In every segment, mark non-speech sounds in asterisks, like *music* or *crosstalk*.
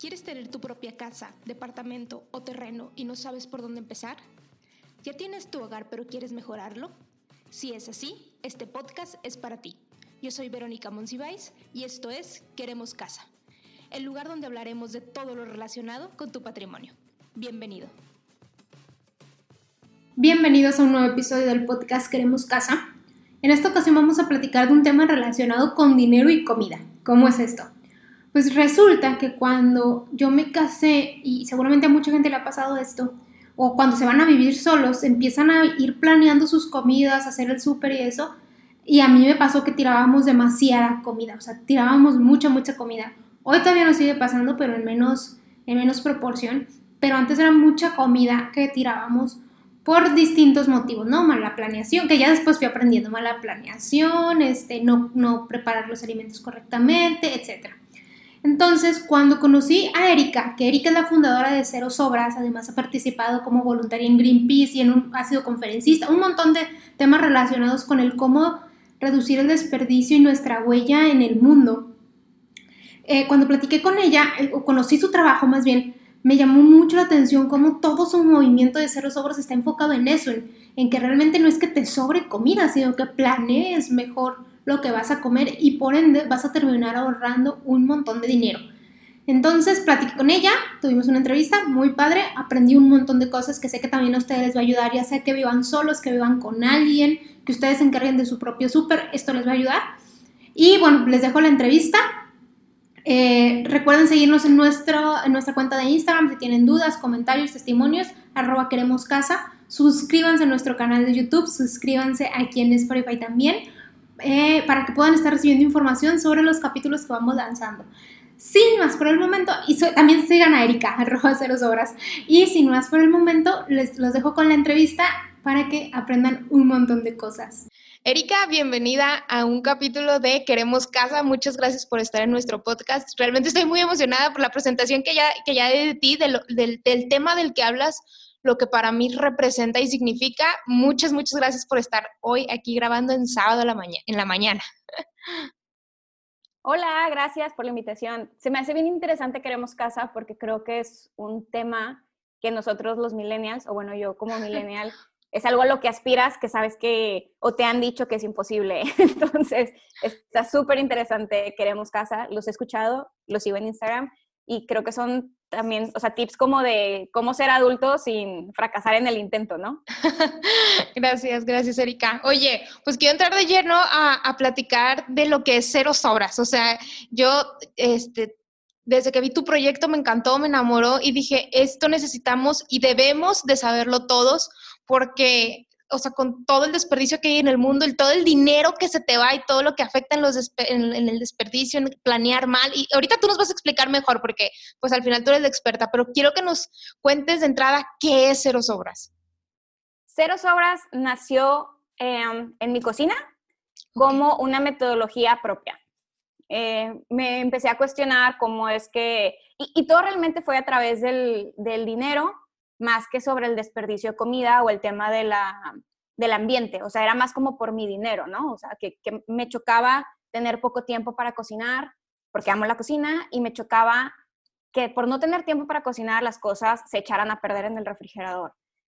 ¿Quieres tener tu propia casa, departamento o terreno y no sabes por dónde empezar? ¿Ya tienes tu hogar pero quieres mejorarlo? Si es así, este podcast es para ti. Yo soy Verónica Monsiváis y esto es Queremos Casa, el lugar donde hablaremos de todo lo relacionado con tu patrimonio. Bienvenido. Bienvenidos a un nuevo episodio del podcast Queremos Casa. En esta ocasión vamos a platicar de un tema relacionado con dinero y comida. ¿Cómo es esto? Pues resulta que cuando yo me casé, y seguramente a mucha gente le ha pasado esto, o cuando se van a vivir solos, empiezan a ir planeando sus comidas, hacer el súper y eso, y a mí me pasó que tirábamos demasiada comida, o sea, tirábamos mucha, mucha comida. Hoy todavía nos sigue pasando, pero en menos, en menos proporción, pero antes era mucha comida que tirábamos por distintos motivos, ¿no? Mala planeación, que ya después fui aprendiendo, mala planeación, este, no, no preparar los alimentos correctamente, etcétera. Entonces, cuando conocí a Erika, que Erika es la fundadora de Cero Sobras, además ha participado como voluntaria en Greenpeace y en un, ha sido conferencista, un montón de temas relacionados con el cómo reducir el desperdicio y nuestra huella en el mundo. Eh, cuando platiqué con ella, eh, o conocí su trabajo más bien, me llamó mucho la atención cómo todo su movimiento de Cero Sobras está enfocado en eso, en, en que realmente no es que te sobre comida, sino que planees mejor lo que vas a comer y por ende vas a terminar ahorrando un montón de dinero. Entonces platiqué con ella, tuvimos una entrevista muy padre, aprendí un montón de cosas que sé que también a ustedes les va a ayudar, ya sea que vivan solos, que vivan con alguien, que ustedes se encarguen de su propio súper, esto les va a ayudar. Y bueno, les dejo la entrevista. Eh, recuerden seguirnos en, nuestro, en nuestra cuenta de Instagram si tienen dudas, comentarios, testimonios, arroba queremos casa. Suscríbanse a nuestro canal de YouTube, suscríbanse aquí en Spotify también eh, para que puedan estar recibiendo información sobre los capítulos que vamos lanzando. Sin más por el momento, y también sigan a Erika, *laughs* arroba cero horas. Y sin más por el momento, les los dejo con la entrevista para que aprendan un montón de cosas. Erika, bienvenida a un capítulo de Queremos Casa. Muchas gracias por estar en nuestro podcast. Realmente estoy muy emocionada por la presentación que ya, que ya de ti, del, del tema del que hablas lo que para mí representa y significa. Muchas, muchas gracias por estar hoy aquí grabando en sábado en la mañana. Hola, gracias por la invitación. Se me hace bien interesante Queremos Casa porque creo que es un tema que nosotros los millennials, o bueno, yo como millennial, *laughs* es algo a lo que aspiras, que sabes que, o te han dicho que es imposible. *laughs* Entonces, está súper interesante Queremos Casa. Los he escuchado, los sigo en Instagram y creo que son también, o sea, tips como de cómo ser adulto sin fracasar en el intento, ¿no? *laughs* gracias, gracias, Erika. Oye, pues quiero entrar de lleno a, a, platicar de lo que es cero sobras. O sea, yo, este, desde que vi tu proyecto me encantó, me enamoró y dije, esto necesitamos y debemos de saberlo todos porque o sea, con todo el desperdicio que hay en el mundo, y todo el dinero que se te va y todo lo que afecta en, los en, el desperdicio, en planear mal. Y ahorita tú nos vas a explicar mejor porque pues al final tú eres la experta, pero quiero que nos cuentes de entrada qué es Cero Sobras. Cero Sobras nació em, en mi cocina como una metodología propia. Eh, me empecé a cuestionar cómo es que, y, todo realmente fue a través del, del dinero, más que sobre el desperdicio de comida o el tema de la, del ambiente, o sea, era más como por mi dinero, ¿no? O sea, que, me chocaba tener poco tiempo para cocinar, porque amo la cocina, y me chocaba que por no tener tiempo para cocinar las cosas se echaran a perder en el refrigerador.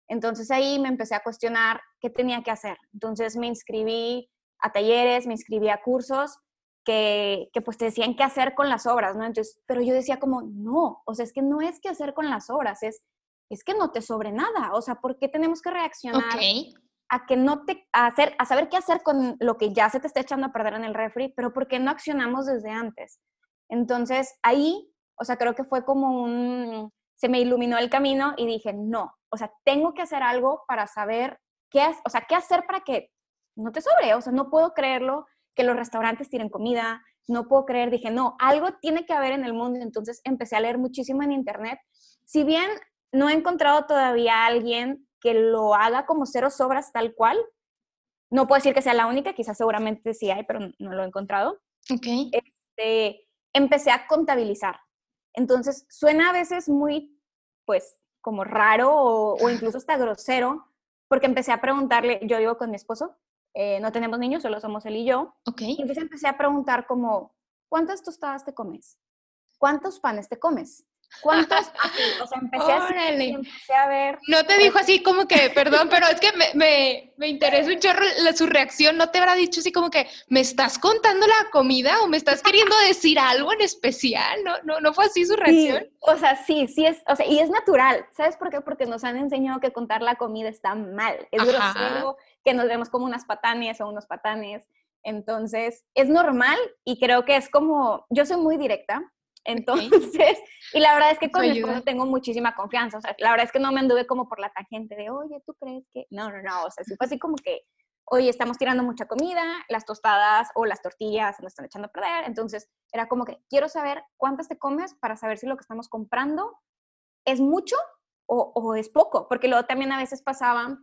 Entonces ahí me empecé a cuestionar qué tenía que hacer. Entonces me inscribí a talleres, me inscribí a cursos que, que, pues te decían qué hacer con las obras, ¿no? Entonces, pero yo decía como, no, o sea, es que no es qué hacer con las obras, es es que no te sobre nada. O sea, ¿por qué tenemos que reaccionar a que no te, a hacer, a saber qué hacer con lo que ya se te está echando a perder en el refri, pero por qué no accionamos desde antes? Entonces, ahí, o sea, creo que fue como un, se me iluminó el camino y dije, no, o sea, tengo que hacer algo para saber qué, o sea, qué hacer para que no te sobre, o sea, no puedo creerlo que los restaurantes tienen comida, no puedo creer, dije, no, algo tiene que haber en el mundo, entonces empecé a leer muchísimo en internet. Si bien no he encontrado todavía a alguien que lo haga como cero sobras tal cual. No puedo decir que sea la única, quizás seguramente sí hay, pero no lo he encontrado. Ok. Este, empecé a contabilizar. Entonces, suena a veces muy, pues, como raro o, incluso hasta grosero, porque empecé a preguntarle, yo vivo con mi esposo, eh, no tenemos niños, solo somos él y yo. Ok. entonces empecé a preguntar como, ¿cuántas tostadas te comes? ¿Cuántos panes te comes? ¿Cuántos? o sea, empecé a, empecé a, ver. No te dijo así como que, perdón, pero es que me, me, me, interesa un chorro su reacción. ¿No te habrá dicho así como que, ¿me estás contando la comida o me estás queriendo decir algo en especial? ¿No, no, no fue así su reacción? o sea, sí, sí es, o sea, y es natural. ¿Sabes por qué? Porque nos han enseñado que contar la comida está mal. Es grosero, que nos vemos como unas patanes o unos patanes. Entonces, es normal y creo que es como, yo soy muy directa, entonces, y la verdad es que con mi esposo tengo muchísima confianza, o sea, la verdad es que no me anduve como por la tangente de, oye, ¿tú crees que? No, no, no, o sea, sí fue así como que, oye, estamos tirando mucha comida, las tostadas o las tortillas se nos están echando a perder, entonces era como que, quiero saber cuántas te comes para saber si lo que estamos comprando es mucho o, o es poco, porque luego también a veces pasaba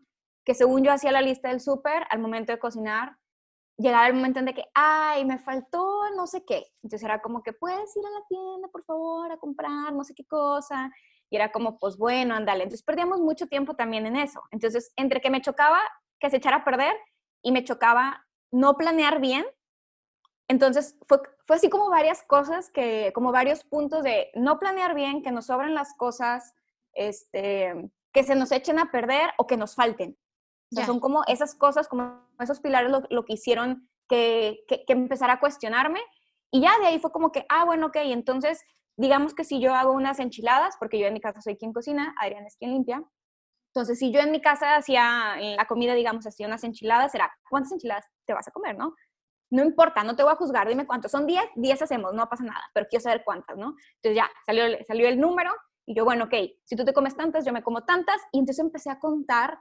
que según yo hacía la lista del súper, al momento de cocinar, llegaba el momento en que, ay, me faltó no sé qué. Entonces era como que, puedes ir a la tienda, por favor, a comprar no sé qué cosa. Y era como, pues bueno, ándale. Entonces perdíamos mucho tiempo también en eso. Entonces, entre que me chocaba que se echara a perder y me chocaba no planear bien, entonces fue, fue así como varias cosas, que, como varios puntos de no planear bien, que nos sobren las cosas, este, que se nos echen a perder o que nos falten son como esas cosas, como esos pilares lo, que hicieron que, que, empezara a cuestionarme. Y ya de ahí fue como que, ah, bueno, ok, entonces digamos que si yo hago unas enchiladas, porque yo en mi casa soy quien cocina, Adrián es quien limpia. Entonces, si yo en mi casa hacía la comida, digamos, hacía unas enchiladas, será, ¿cuántas enchiladas te vas a comer, no? No importa, no te voy a juzgar, dime cuántos. Son 10, 10 hacemos, no pasa nada, pero quiero saber cuántas, ¿no? Entonces ya salió, salió el número y yo, bueno, ok, si tú te comes tantas, yo me como tantas. Y entonces empecé a contar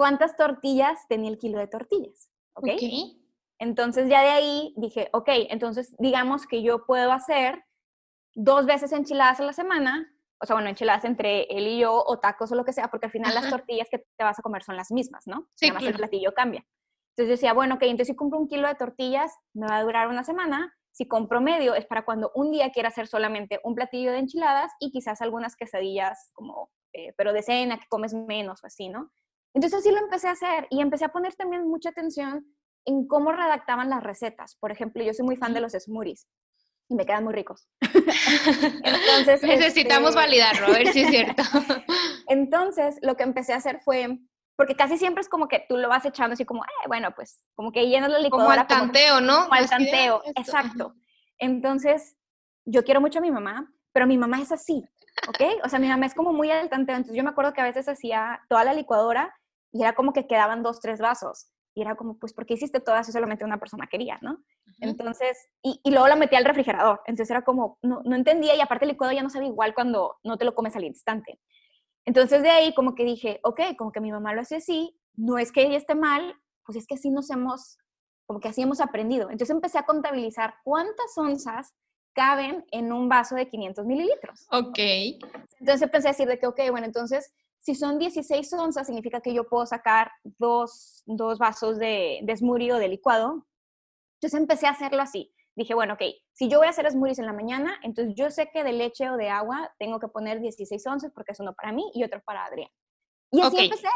cuántas tortillas tenía el kilo de tortillas. ¿Ok? Entonces ya de ahí dije, ok, entonces digamos que yo puedo hacer dos veces enchiladas a la semana, o sea, bueno, enchiladas entre él y yo, o tacos o lo que sea, porque al final las tortillas que te vas a comer son las mismas, ¿no? Sí, Nada más el platillo cambia. Entonces yo decía, bueno, ok, entonces si compro un kilo de tortillas, me va a durar una semana. Si compro medio, es para cuando un día quiera hacer solamente un platillo de enchiladas y quizás algunas quesadillas como, eh, pero de cena, que comes menos o así, ¿no? Entonces así lo empecé a hacer y empecé a poner también mucha atención en cómo redactaban las recetas. Por ejemplo, yo soy muy fan de los smoothies y me quedan muy ricos. *laughs* Entonces, Necesitamos este validarlo, a ver si es cierto. *laughs* Entonces, lo que empecé a hacer fue, porque casi siempre es como que tú lo vas echando así como, eh, bueno, pues como que llenas la licuadora. Como al tanteo, ¿no? Como al tanteo, exacto. Entonces, yo quiero mucho a mi mamá, pero mi mamá es así, ¿ok? O sea, mi mamá es como muy al tanteo. Entonces, yo me acuerdo que a veces hacía toda la licuadora y era como que quedaban dos, tres vasos. Y era como, pues, ¿por qué hiciste todas si solamente una persona quería, no? Entonces, y, y, luego la metí al refrigerador. Entonces era como, no, no entendía y aparte el licuado ya no sabe igual cuando no te lo comes al instante. Entonces de ahí como que dije, ok, como que mi mamá lo hace así, no es que ella esté mal, pues es que así nos hemos, como que así hemos aprendido. Entonces empecé a contabilizar cuántas onzas caben en un vaso de 500 mililitros. Ok. Entonces empecé a decir de que, ok, bueno, entonces si son 16 onzas, significa que yo puedo sacar dos, dos vasos de, de smoothie o de licuado. Entonces empecé a hacerlo así. Dije, bueno, ok, si yo voy a hacer smoothies en la mañana, entonces yo sé que de leche o de agua tengo que poner 16 onzas porque es uno para mí y otro para Adrián. Y así empecé.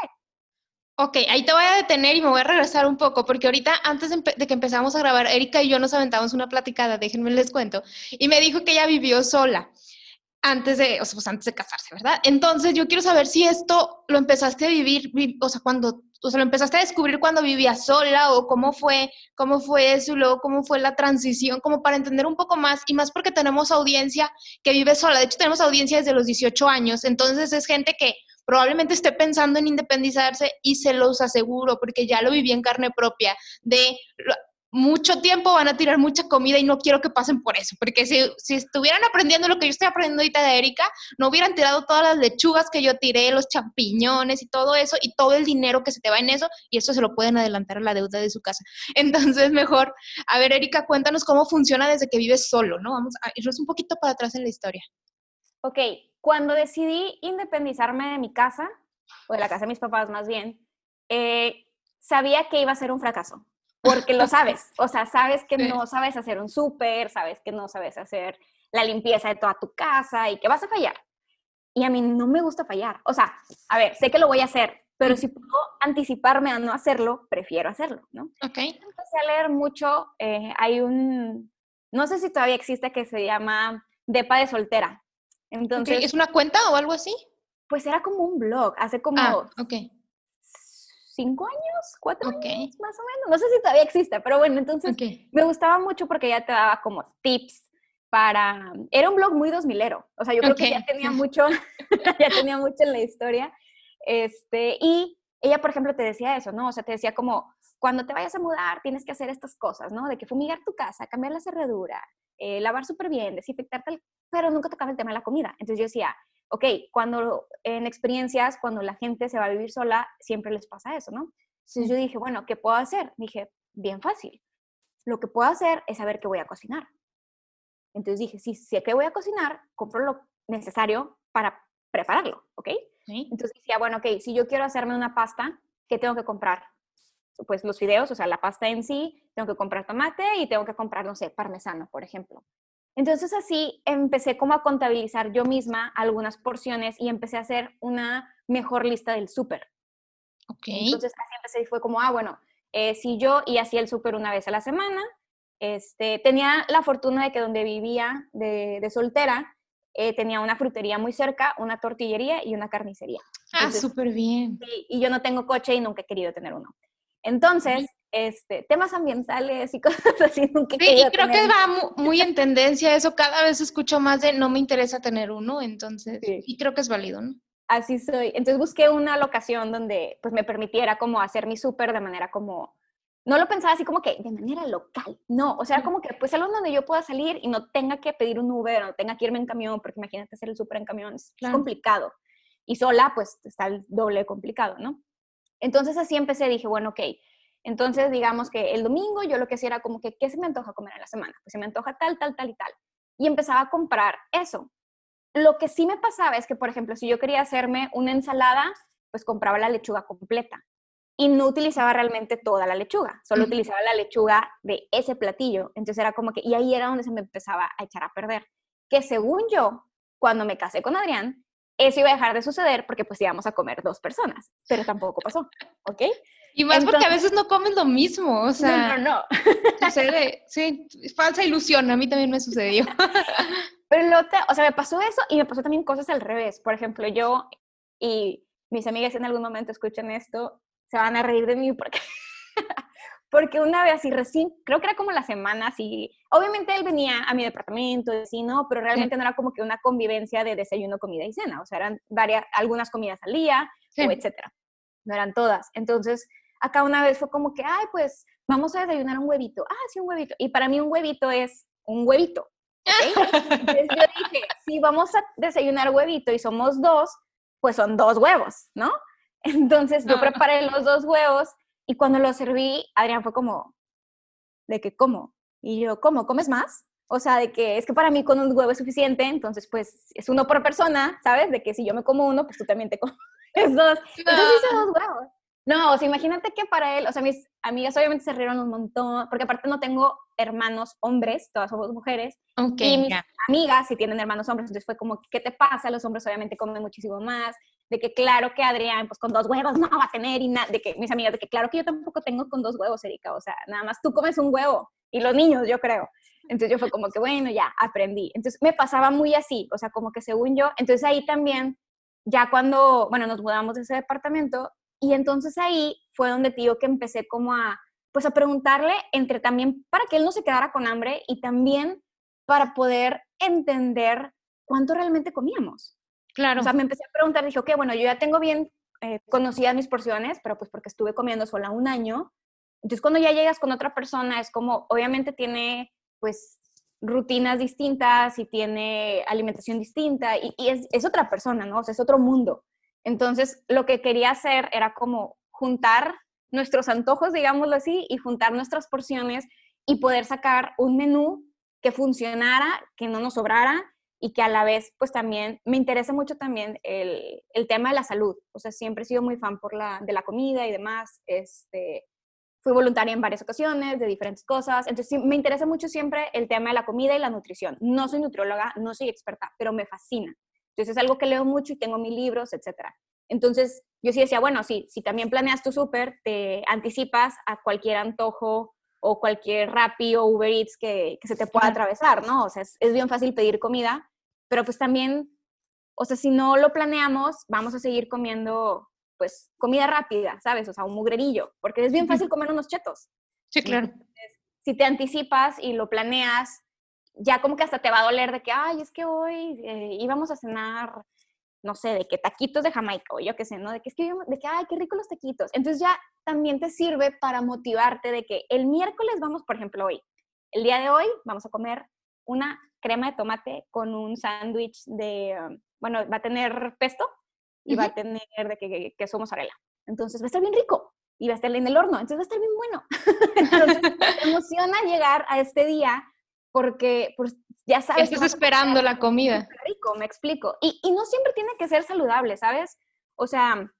Ok, ahí te voy a detener y me voy a regresar un poco, porque ahorita antes de, que empezamos a grabar, Erika y yo nos aventamos una platicada, déjenme les cuento, y me dijo que ella vivió sola antes de, o sea, pues antes de casarse, ¿verdad? Entonces yo quiero saber si esto lo empezaste a vivir, o sea, cuando, o sea, lo empezaste a descubrir cuando vivías sola o cómo fue, cómo fue eso y luego cómo fue la transición, como para entender un poco más y más porque tenemos audiencia que vive sola. De hecho, tenemos audiencia desde los 18 años, entonces es gente que probablemente esté pensando en independizarse y se los aseguro porque ya lo viví en carne propia de mucho tiempo van a tirar mucha comida y no quiero que pasen por eso, porque si, si, estuvieran aprendiendo lo que yo estoy aprendiendo ahorita de Erika, no hubieran tirado todas las lechugas que yo tiré, los champiñones y todo eso, y todo el dinero que se te va en eso, y eso se lo pueden adelantar a la deuda de su casa. *laughs* Entonces, mejor, a ver, Erika, cuéntanos cómo funciona desde que vives solo, ¿no? Vamos a irnos un poquito para atrás en la historia. Ok, cuando decidí independizarme de mi casa, o de la casa de mis papás más bien, eh, sabía que iba a ser un fracaso porque lo sabes, o sea, sabes que no sabes hacer un súper, sabes que no sabes hacer la limpieza de toda tu casa y que vas a fallar. Y a mí no me gusta fallar. O sea, a ver, sé que lo voy a hacer, pero si puedo anticiparme a no hacerlo, prefiero hacerlo, ¿no? Ok. Empecé a leer mucho, eh, hay un, no sé si todavía existe, que se llama Depa de Soltera. Entonces, ¿Es una cuenta o algo así? Pues era como un blog, hace como ah, okay. Cinco años, cuatro años más o menos. No sé si todavía existe, pero bueno, entonces me gustaba mucho porque ya te daba como tips para... Era un blog muy dos milero, o sea, yo creo que ya tenía *laughs* mucho, *laughs* ya tenía mucho en la historia. Este, y ella, por ejemplo, te decía eso, ¿no? O sea, te decía como, cuando te vayas a mudar tienes que hacer estas cosas, ¿no? De que fumigar tu casa, cambiar la cerradura, eh, lavar súper bien, desinfectar tal, pero nunca tocaba el tema de la comida. Entonces yo decía, ok, cuando en experiencias, cuando la gente se va a vivir sola, siempre les pasa eso, ¿no? Entonces yo dije, bueno, ¿qué puedo hacer? Dije, bien fácil. Lo que puedo hacer es saber qué voy a cocinar. Entonces dije, si sé que voy a cocinar, compro lo necesario para prepararlo, ¿ok? Entonces decía, bueno, ok, si yo quiero hacerme una pasta, ¿qué tengo que comprar? Pues los fideos, o sea, la pasta en sí, tengo que comprar tomate y tengo que comprar, no sé, parmesano, por ejemplo. Entonces así empecé como a contabilizar yo misma algunas porciones y empecé a hacer una mejor lista del súper. Okay. Entonces así empecé y fue como, ah, bueno, eh, si yo y hacía el súper una vez a la semana, este, tenía la fortuna de que donde vivía de, soltera, eh, tenía una frutería muy cerca, una tortillería y una carnicería. Ah, súper bien. y yo no tengo coche y nunca he querido tener uno. Entonces, este, temas ambientales y *laughs* cosas así. Nunca sí, y creo que va muy en tendencia eso. Cada vez escucho más de no me interesa tener uno, entonces, y creo que es válido, ¿no? Así soy. Entonces busqué una locación donde pues me permitiera como hacer mi súper de manera como, no lo pensaba así como que de manera local, no, o sea, como que pues algo donde yo pueda salir y no tenga que pedir un Uber, no tenga que irme en camión, porque imagínate hacer el súper en camión, es complicado. Y sola pues está el doble complicado, ¿no? Entonces así empecé, dije, bueno, ok, entonces digamos que el domingo yo lo que hacía era como que, ¿qué se me antoja comer en la semana? Pues se me antoja tal, tal, tal y tal. Y empezaba a comprar eso. Lo que sí me pasaba es que, por ejemplo, si yo quería hacerme una ensalada, pues compraba la lechuga completa y no utilizaba realmente toda la lechuga, solo utilizaba la lechuga de ese platillo. Entonces era como que, y ahí era donde se me empezaba a echar a perder. Que según yo, cuando me casé con Adrián, eso iba a dejar de suceder porque pues íbamos a comer dos personas, pero tampoco pasó, ¿ok? Y más porque a veces no comes lo mismo, o sea... No, no, *laughs* no. Sucede, sí, falsa ilusión, a mí también me sucedió. *laughs* Pero lo te, o sea, me pasó eso y me pasó también cosas al revés. Por ejemplo, yo y mis amigas en algún momento escuchan esto, se van a reír de mí porque porque una vez así recién, creo que era como la semana, así, obviamente él venía a mi departamento, y así, ¿no? Pero realmente no era como que una convivencia de desayuno, comida y cena, o sea, eran varias, algunas comidas al día, o etcétera. No eran todas. Entonces, acá una vez fue como que, ay, pues vamos a desayunar un huevito. Ah, sí, un huevito. Y para mí un huevito es un huevito. Entonces yo dije, si vamos a desayunar huevito y somos dos, pues son dos huevos, ¿no? Entonces yo preparé los dos huevos y cuando lo serví, Adrián fue como, ¿de qué cómo? Y yo, ¿cómo? ¿Comes más? O sea, de que es que para mí con un huevo es suficiente, entonces pues es uno por persona, ¿sabes? De que si yo me como uno, pues tú también te *laughs* comes dos. Entonces hice dos huevos. No, o sea, imagínate que para él, o sea, mis amigas obviamente se rieron un montón, porque aparte no tengo hermanos hombres, todas somos mujeres. y mis amigas sí tienen hermanos hombres, entonces fue como, ¿qué te pasa? Los hombres obviamente comen muchísimo más de que claro que Adrián, pues con dos huevos *laughs* no va a tener, y de que mis amigas, de que claro que yo tampoco tengo con dos huevos, Erika, o sea, nada más tú comes un huevo, y los niños, yo creo. Entonces yo fue como que, bueno, ya, aprendí. Entonces me pasaba muy así, o sea, como que según yo, entonces ahí también, ya cuando, bueno, nos mudamos de ese departamento, y entonces ahí fue donde tío que empecé como a, pues a preguntarle entre también para que él no se quedara con hambre y también para poder entender cuánto realmente comíamos. Claro. O sea, me empecé a preguntar, dije, ok, bueno, yo ya tengo bien eh, conocidas mis porciones, pero pues porque estuve comiendo sola un año. Entonces, cuando ya llegas con otra persona, es como, obviamente tiene, pues, rutinas distintas y tiene alimentación distinta y, es, es, otra persona, ¿no? O sea, es otro mundo. Entonces, lo que quería hacer era como juntar nuestros antojos, digámoslo así, y juntar nuestras porciones y poder sacar un menú que funcionara, que no nos sobrara y que a la vez, pues también me interesa mucho también el, el, tema de la salud. O sea, siempre he sido muy fan por la, de la comida y demás. Este, fui voluntaria en varias ocasiones de diferentes cosas. Entonces, me interesa mucho siempre el tema de la comida y la nutrición. No soy nutrióloga, no soy experta, pero me fascina. Entonces, es algo que leo mucho y tengo mis libros, etcétera. Entonces, yo sí decía, bueno, sí, si también planeas tu súper, te anticipas a cualquier antojo o cualquier Rappi o Uber Eats que, que se te pueda atravesar, ¿no? O sea, es, es, bien fácil pedir comida, pero pues también o sea, si no lo planeamos, vamos a seguir comiendo, pues, comida rápida, ¿sabes? O sea, un mugrerillo, porque es bien fácil comer unos chetos. Sí, claro. si te anticipas y lo planeas, ya como que hasta te va a doler de que, ay, es que hoy eh, íbamos a cenar, no sé, de que taquitos de Jamaica o yo qué sé, ¿no? De que es que, de que, ay, qué rico los taquitos. Entonces ya también te sirve para motivarte de que el miércoles vamos, por ejemplo, hoy, el día de hoy vamos a comer una crema de tomate con un sándwich de, um, bueno, va a tener pesto y va a tener de que, queso mozzarella. Entonces va a estar bien rico y va a estar en el horno, entonces va a estar bien bueno. *laughs* entonces te *laughs* emociona llegar a este día porque pues, ya sabes. Estás esperando la comida. Rico, me explico. Y, y no siempre tiene que ser saludable, ¿sabes? O sea,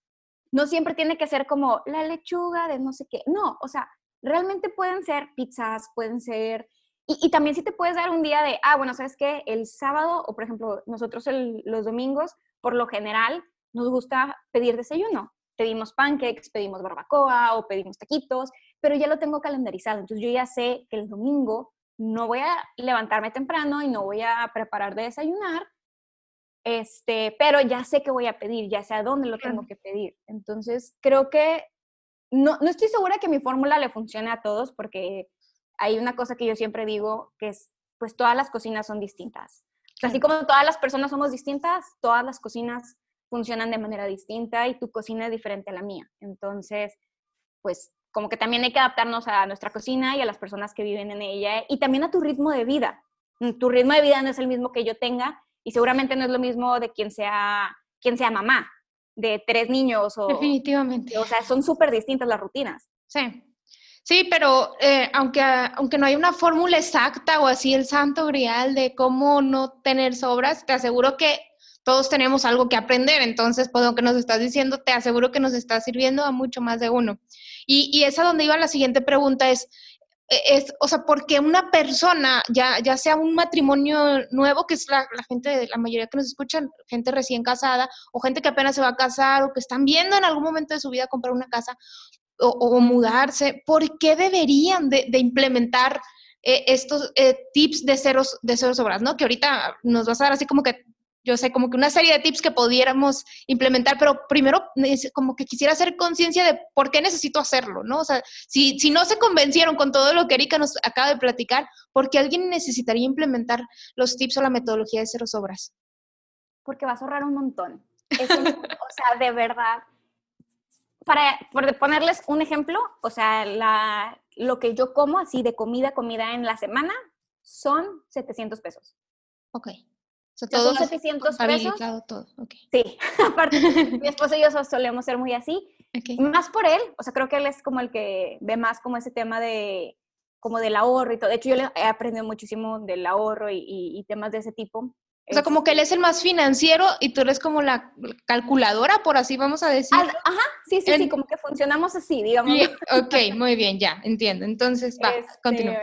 no siempre tiene que ser como la lechuga de no sé qué. No, o sea, realmente pueden ser pizzas, pueden ser... Y, y también si te puedes dar un día de, ah, bueno, ¿sabes qué? El sábado, o por ejemplo, nosotros el, los domingos, por lo general, nos gusta pedir desayuno. Pedimos pancakes, pedimos barbacoa o pedimos taquitos, pero ya lo tengo calendarizado. Entonces yo ya sé que el domingo no voy a levantarme temprano y no voy a preparar de desayunar, este, pero ya sé que voy a pedir, ya sé a dónde lo tengo que pedir. Entonces, creo que no, no estoy segura que mi fórmula le funcione a todos porque hay una cosa que yo siempre digo, que es, pues todas las cocinas son distintas. Así como todas las personas somos distintas, todas las cocinas funcionan de manera distinta y tu cocina es diferente a la mía. Entonces, pues como que también hay que adaptarnos a nuestra cocina y a las personas que viven en ella y también a tu ritmo de vida. Mm, tu ritmo de vida no es el mismo que yo tenga y seguramente no es lo mismo de quien sea, quien sea mamá, de tres niños o... Definitivamente. O sea, son súper distintas las rutinas. Sí. Sí, pero eh, aunque, aunque no hay una fórmula exacta o así el santo grial de cómo no tener sobras, te aseguro que todos tenemos algo que aprender. Entonces, pues lo que nos estás diciendo, te aseguro que nos está sirviendo a mucho más de uno. Y, y es donde iba la siguiente pregunta, es, e, es, o sea, porque una persona, ya, ya sea un matrimonio nuevo, que es la, la gente, la mayoría que nos escuchan, gente recién casada, o gente que apenas se va a casar, o que están viendo en algún momento de su vida comprar una casa o, o mudarse, ¿por qué deberían de, de implementar eh, estos eh, tips de ceros, de ceros obras, ¿no? Que ahorita nos vas a dar así como que yo sé, como que una serie de tips que pudiéramos implementar, pero primero como que quisiera hacer conciencia de por qué necesito hacerlo, ¿no? O sea, si, si no se convencieron con todo lo que Erika nos acaba de platicar, ¿por qué alguien necesitaría implementar los tips o la metodología de cero sobras? Porque vas a ahorrar un montón. Es un, o sea, de verdad. Para por ponerles un ejemplo, o sea, la, lo que yo como así de comida, comida en la semana, son 700 pesos. Ok. O sea, todo 700 pesos. todo. Okay. Sí, *laughs* aparte, mi esposo y yo solemos ser muy así. Okay. Más por él, o sea, creo que él es como el que ve más como ese tema de como del ahorro y todo. De hecho, yo le he aprendido muchísimo del ahorro y, y, y temas de ese tipo. O sea, como que él es el más financiero y tú eres como la calculadora, por así vamos a decir. Ajá, sí, sí, sí, como que funcionamos así, digamos. Sí, ok, muy bien, ya, entiendo. Entonces, va, *laughs* este, continúa.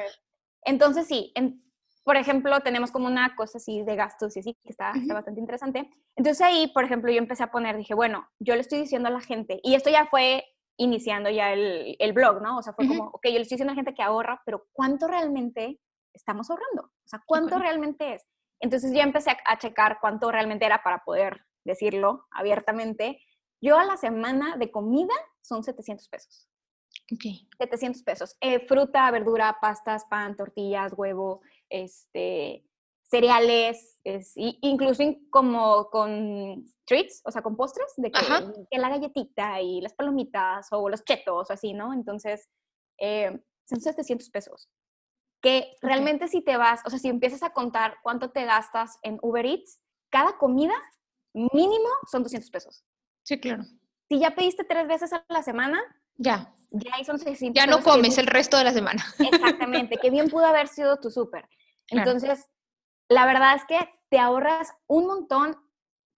Entonces, sí, en, por ejemplo, tenemos como una cosa así de gastos y así, que está, uh -huh. está, bastante interesante. Entonces ahí, por ejemplo, yo empecé a poner, dije, bueno, yo le estoy diciendo a la gente, y esto ya fue iniciando ya el, el blog, ¿no? O sea, fue uh -huh. como, ok, yo le estoy diciendo a la gente que ahorra, pero ¿cuánto realmente estamos ahorrando? O sea, ¿cuánto realmente es? Entonces ya empecé a, a checar cuánto realmente era para poder decirlo abiertamente. Yo a la semana de comida son 700 pesos. Okay. 700 pesos. Eh, fruta, verdura, pastas, pan, tortillas, huevo, este, cereales, es, incluso como con treats, o sea, con postres, de que, que, la galletita y las palomitas o los chetos o así, ¿no? Entonces, eh, son 700 pesos. Que okay. realmente si te vas, o sea, si empiezas a contar cuánto te gastas en Uber Eats, cada comida mínimo son 200 pesos. Sí, claro. Si ya pediste tres veces a la semana, ya. Ya ahí son 600 Ya no comes el resto de la semana. *laughs* Exactamente, que bien pudo haber sido tu súper. Entonces, la verdad es que te ahorras un montón,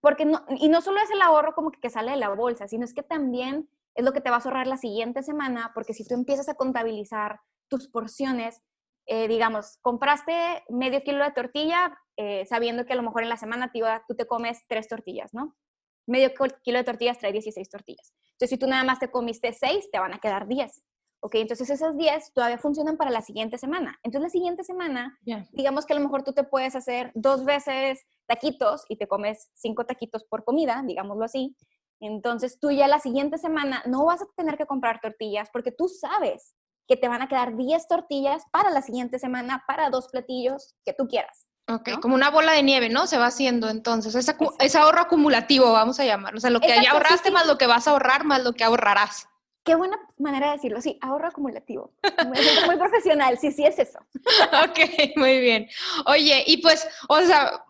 porque no, y no solo es el ahorro como que, sale de la bolsa, sino es que también es lo que te vas a ahorrar la siguiente semana, porque si tú empiezas a contabilizar tus porciones, eh, digamos, compraste medio kilo de tortilla, eh, sabiendo que a lo mejor en la semana iba, tú te comes tres tortillas, ¿no? Medio kilo de tortillas trae 16 tortillas. Entonces, si tú nada más te comiste 6, te van a quedar 10. Ok, entonces esas 10 todavía funcionan para la siguiente semana. Entonces la siguiente semana, digamos que a lo mejor tú te puedes hacer dos veces taquitos y te comes cinco taquitos por comida, digámoslo así. Entonces tú ya la siguiente semana no vas a tener que comprar tortillas porque tú sabes que te van a quedar 10 tortillas para la siguiente semana, para dos platillos que tú quieras. Ok, como una bola de nieve, ¿no? Se va haciendo entonces. Es, ahorro acumulativo, vamos a llamarlo. O sea, lo que ya ahorraste más lo que vas a ahorrar más lo que ahorrarás. Qué buena manera de decirlo, sí, ahorro acumulativo. Muy, muy profesional, sí, sí es eso. *laughs* ok, muy bien. Oye, y pues, o sea,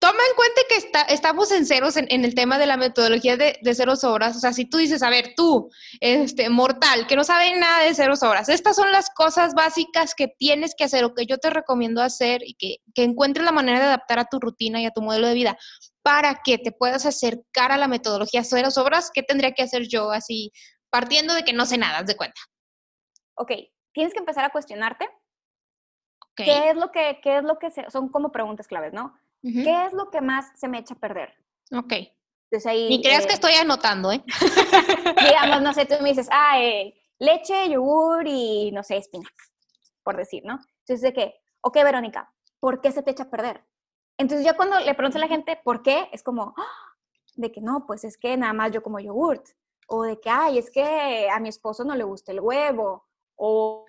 toma en cuenta que está, estamos en ceros en, el tema de la metodología de, de, ceros horas. O sea, si tú dices, a ver, tú, este, mortal, que no sabe nada de ceros horas, estas son las cosas básicas que tienes que hacer o que yo te recomiendo hacer y que, que encuentres la manera de adaptar a tu rutina y a tu modelo de vida para que te puedas acercar a la metodología ceros horas. ¿Qué tendría que hacer yo así partiendo de que no sé nada, de cuenta. Ok, tienes que empezar a cuestionarte. ¿Qué es lo que, qué es lo que son como preguntas claves, ¿no? ¿Qué es lo que más se me echa a perder? Ok. Entonces ahí, Ni creas que eh, estoy anotando, ¿eh? *laughs* digamos, no sé, *laughs* tú me dices, ah, eh, leche, yogur y, no sé, espinaca, por decir, ¿no? Entonces, de qué? ok, Verónica, ¿por qué se te echa a perder? Entonces, ya cuando le pregunto a la gente por qué, es como, ¡ah! de que no, pues es que nada más yo como yogurt o de que, ay, es que a mi esposo no le gusta el huevo, o,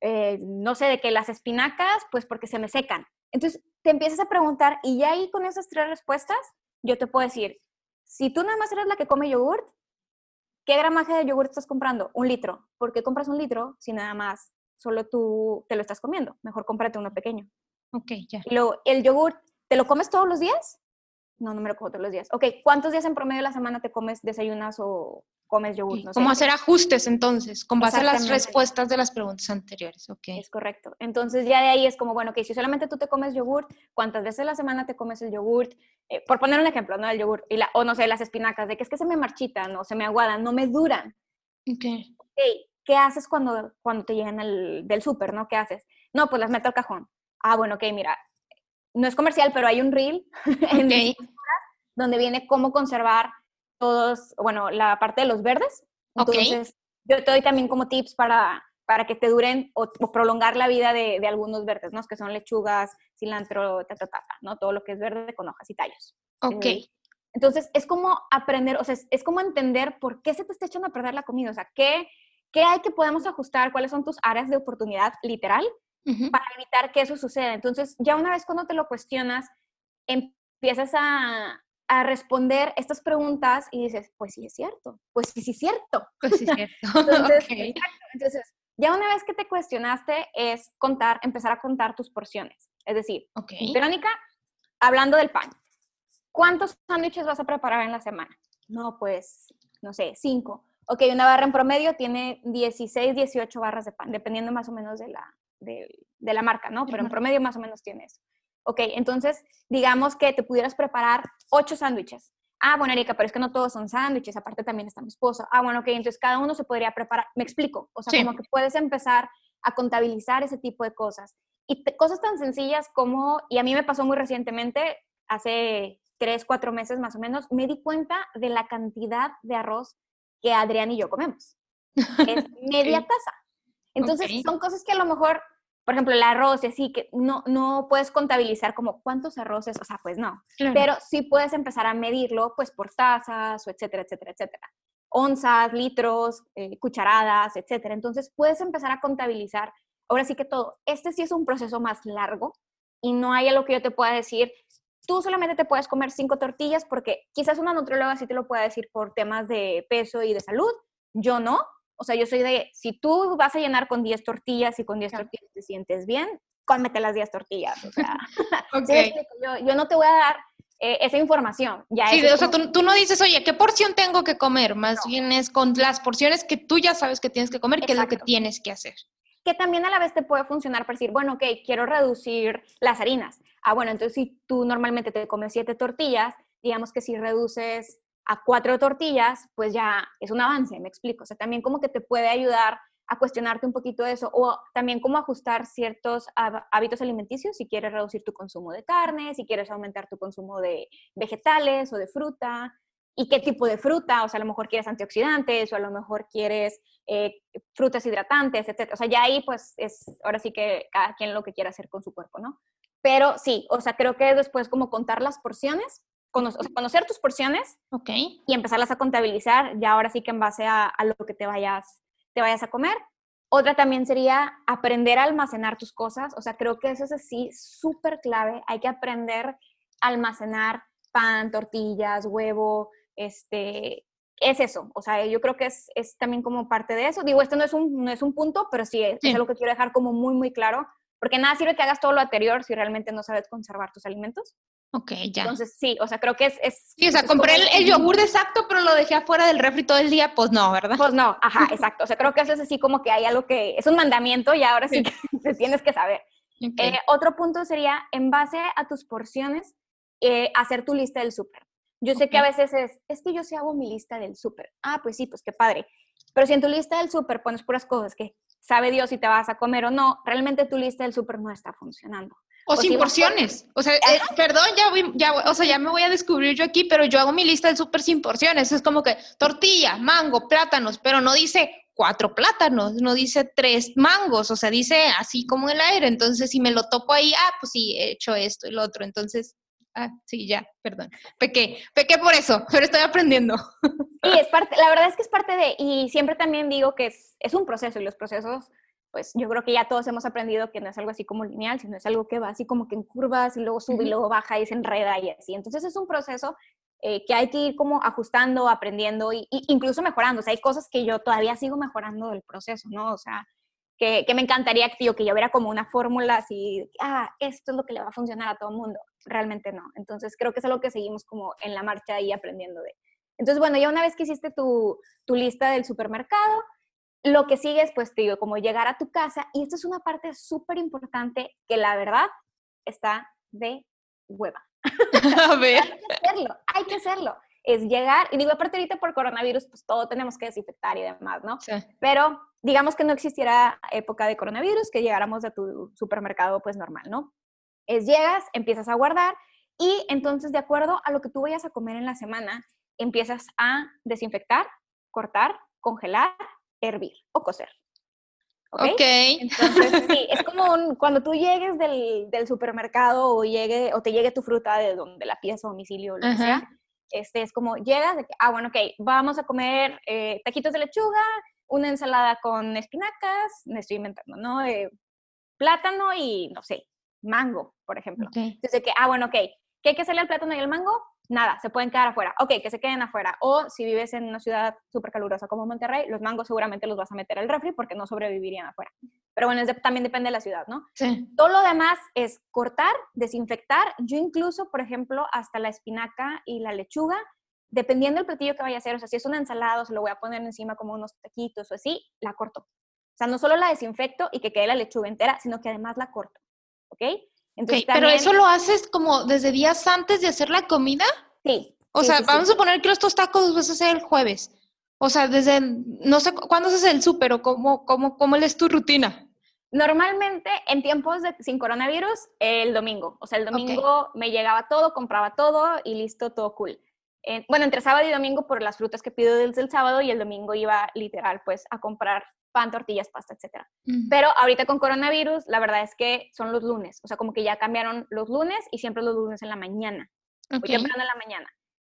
eh, no sé, de que las espinacas, pues porque se me secan. Entonces, te empiezas a preguntar y ya ahí con esas tres respuestas, yo te puedo decir, si tú nada más eres la que come yogurt, ¿qué gramaje de yogurt estás comprando? Un litro. ¿Por qué compras un litro si nada más solo tú te lo estás comiendo? Mejor cómprate uno pequeño. Ok, ya. Y luego, ¿el yogurt te lo comes todos los días? No, no me lo como todos los días. Ok, ¿cuántos días en promedio de la semana te comes, desayunas o comes yogur? No ¿Cómo hacer ajustes entonces, con base a las respuestas de las preguntas anteriores? Ok. Es correcto. Entonces ya de ahí es como, bueno, que si solamente tú te comes yogur, ¿cuántas veces a la semana te comes el yogur? Eh, por poner un ejemplo, ¿no? El yogur, y la, o no sé, las espinacas, de que es que se me marchitan o se me aguadan, no me duran. Ok. okay ¿Qué haces cuando, cuando te llegan del súper, no? ¿Qué haces? No, pues las meto al cajón. Ah, bueno, ok, mira, no es comercial, pero hay un reel *laughs* en donde viene cómo conservar todos, bueno, la parte de los verdes. Entonces, yo te doy también como tips para, para que te duren o, prolongar la vida de, de, algunos verdes, ¿no? Que son lechugas, cilantro, ta, ta, ta, ¿no? Todo lo que es verde con hojas y tallos. Ok. Eh, entonces, es como aprender, o sea, es, como entender por qué se te está echando a perder la comida, o sea, qué, qué hay que podemos ajustar, cuáles son tus áreas de oportunidad literal para evitar que eso suceda. Entonces, ya una vez cuando te lo cuestionas, empiezas a, a responder estas preguntas y dices, pues sí es cierto, pues sí, sí es cierto. Pues sí es cierto. *laughs* entonces, ya una vez que te cuestionaste es contar, empezar a contar tus porciones. Es decir, Verónica, hablando del pan, ¿cuántos sándwiches vas a preparar en la semana? No, pues, no sé, cinco. Ok, una barra en promedio tiene 16, 18 barras de pan, dependiendo más o menos de la, de, la marca, ¿no? Pero en promedio más o menos tienes. Ok, entonces digamos que te pudieras preparar ocho sándwiches. Ah, bueno, Erika, pero es que no todos son sándwiches, aparte también está mi esposo. Ah, bueno, ok, entonces cada uno se podría preparar. Me explico, o sea, como que puedes empezar a contabilizar ese tipo de cosas. Y cosas tan sencillas como, y a mí me pasó muy recientemente, hace tres, cuatro meses más o menos, me di cuenta de la cantidad de arroz que Adrián y yo comemos. Es *laughs* media taza. Entonces, son cosas que a lo mejor por ejemplo, el arroz y así, que no, no puedes contabilizar como cuántos arroces, o sea, pues no. Pero sí puedes empezar a medirlo, pues por tazas, o etcétera, etcétera, etcétera. Onzas, litros, eh, cucharadas, etcétera. Entonces puedes empezar a contabilizar. Ahora sí que todo. Este sí es un proceso más largo y no hay algo que yo te pueda decir. Tú solamente te puedes comer cinco tortillas porque quizás una nutrióloga sí te lo pueda decir por temas de peso y de salud. Yo no, o sea, yo soy de, si tú vas a llenar con 10 tortillas y con 10 tortillas te sientes bien, cómete las 10 tortillas. O sea, *laughs* yo, no te voy a dar eh, esa información. Ya sí, o sea, tú, no dices, oye, ¿qué porción tengo que comer? Más bien es con las porciones que tú ya sabes que tienes que comer, qué es lo que tienes que hacer. Que también a la vez te puede funcionar para decir, bueno, ok, quiero reducir las harinas. Ah, bueno, entonces si tú normalmente te comes 7 tortillas, digamos que si reduces a cuatro tortillas, pues ya es un avance, me explico. O sea, también como que te puede ayudar a cuestionarte un poquito eso o también cómo ajustar ciertos hábitos alimenticios si quieres reducir tu consumo de carne, si quieres aumentar tu consumo de vegetales o de fruta. y qué tipo de fruta, o sea, a lo mejor quieres antioxidantes o a lo mejor quieres eh, frutas hidratantes, etc. O sea, ya ahí pues es, ahora sí que cada quien lo que quiera hacer con su cuerpo, ¿no? Pero sí, o sea, creo que después como contar las porciones, conocer, tus porciones okay. y empezarlas a contabilizar, ya ahora sí que en base a, a lo que te vayas, te vayas a comer. Otra también sería aprender a almacenar tus cosas, o sea, creo que eso es así súper clave, hay que aprender a almacenar pan, tortillas, huevo, este, es eso, o sea, yo creo que es, es, también como parte de eso. Digo, esto no es un, no es un punto, pero sí es, algo que quiero dejar como muy, muy claro, porque nada sirve que hagas todo lo anterior si realmente no sabes conservar tus alimentos. Ok, ya. Entonces, sí, o sea, creo que es... es sí, o sea, compré el, el, yogur de exacto, pero lo dejé afuera del refri todo el día, pues no, ¿verdad? Pues no, ajá, *laughs* exacto. O sea, creo que eso es así como que hay algo que es un mandamiento y ahora sí, que *laughs* te tienes que saber. Eh, otro punto sería, en base a tus porciones, eh, hacer tu lista del súper. Yo sé que a veces es, es que yo sí hago mi lista del súper. Ah, pues sí, pues qué padre. Pero si en tu lista del súper pones puras cosas que sabe Dios si te vas a comer o no, realmente tu lista del súper no está funcionando. O, sin porciones. O sea, eh, perdón, ya, voy, ya, o sea, ya me voy a descubrir yo aquí, pero yo hago mi lista del súper sin porciones. Es como que tortilla, mango, plátanos, pero no dice cuatro plátanos, no dice tres mangos, o sea, dice así como el aire. Entonces, si me lo topo ahí, ah, pues sí, he hecho esto y lo otro. Entonces, Ah, sí, ya, perdón. Pequé, pequé por eso, pero estoy aprendiendo. Sí, es parte, la verdad es que es parte de, y siempre también digo que es, es un proceso y los procesos, pues yo creo que ya todos hemos aprendido que no es algo así como lineal, sino es algo que va así como que en curvas y luego sube y luego baja y se enreda y así. Entonces es un proceso eh, que hay que ir como ajustando, aprendiendo e incluso mejorando. O sea, hay cosas que yo todavía sigo mejorando del proceso, ¿no? O sea, que, que me encantaría que yo, que yo viera como una fórmula así, ah, esto es lo que le va a funcionar a todo el mundo. Realmente no. Entonces creo que es algo que seguimos como en la marcha y aprendiendo de. Entonces, bueno, ya una vez que hiciste tu, tu lista del supermercado, lo que sigue es, pues, te digo, como llegar a tu casa. Y esto es una parte súper importante que la verdad está de hueva. *laughs* A *laughs* ver. hay que hacerlo, hay que hacerlo es llegar, y digo, aparte ahorita por coronavirus, pues todo tenemos que desinfectar y demás, ¿no? Sí. Pero digamos que no existiera época de coronavirus, que llegáramos a tu supermercado pues normal, ¿no? Es llegas, empiezas a guardar y entonces de acuerdo a lo que tú vayas a comer en la semana, empiezas a desinfectar, cortar, congelar, hervir o cocer. ¿Ok? okay. Entonces, *laughs* sí, es como un, cuando tú llegues del, del, supermercado o, llegue, o te llegue tu fruta de donde la pides a domicilio o lo que sea, este, es como llegas, de que, ah, bueno, ok, vamos a comer eh, taquitos de lechuga, una ensalada con espinacas, me estoy inventando, ¿no? Eh, plátano y, no sé, mango, por ejemplo. Entonces, que, ah, bueno, ok, ¿qué hay que hacerle al plátano y al mango? Nada, se pueden quedar afuera. Ok, que se queden afuera. O si vives en una ciudad súper calurosa como Monterrey, los mangos seguramente los vas a meter al refri porque no sobrevivirían afuera. Pero bueno, también depende de la ciudad, ¿no? Sí. Todo lo demás es cortar, desinfectar. Yo incluso, por ejemplo, hasta la espinaca y la lechuga, dependiendo del platillo que vaya a hacer, o sea, si es un ensalado, se lo voy a poner encima como unos taquitos o así, la corto. O sea, no solo la desinfecto y que quede la lechuga entera, sino que además la corto. ¿Ok? Entonces, Pero eso lo haces como desde días antes de hacer la comida. Sí. O sea, vamos a suponer que estos tacos los vas a hacer el jueves. O sea, desde, no sé, ¿cuándo haces el súper o cómo, cómo, cómo es tu rutina? Normalmente en tiempos de, sin coronavirus, el domingo. O sea, el domingo me llegaba todo, compraba todo y listo, todo cool. bueno, entre sábado y domingo por las frutas que pido desde el sábado y el domingo iba literal pues a comprar pan, tortillas, pasta, etc. Pero ahorita con coronavirus, la verdad es que son los lunes. O sea, como que ya cambiaron los lunes y siempre los lunes en la mañana. Okay. temprano en la mañana.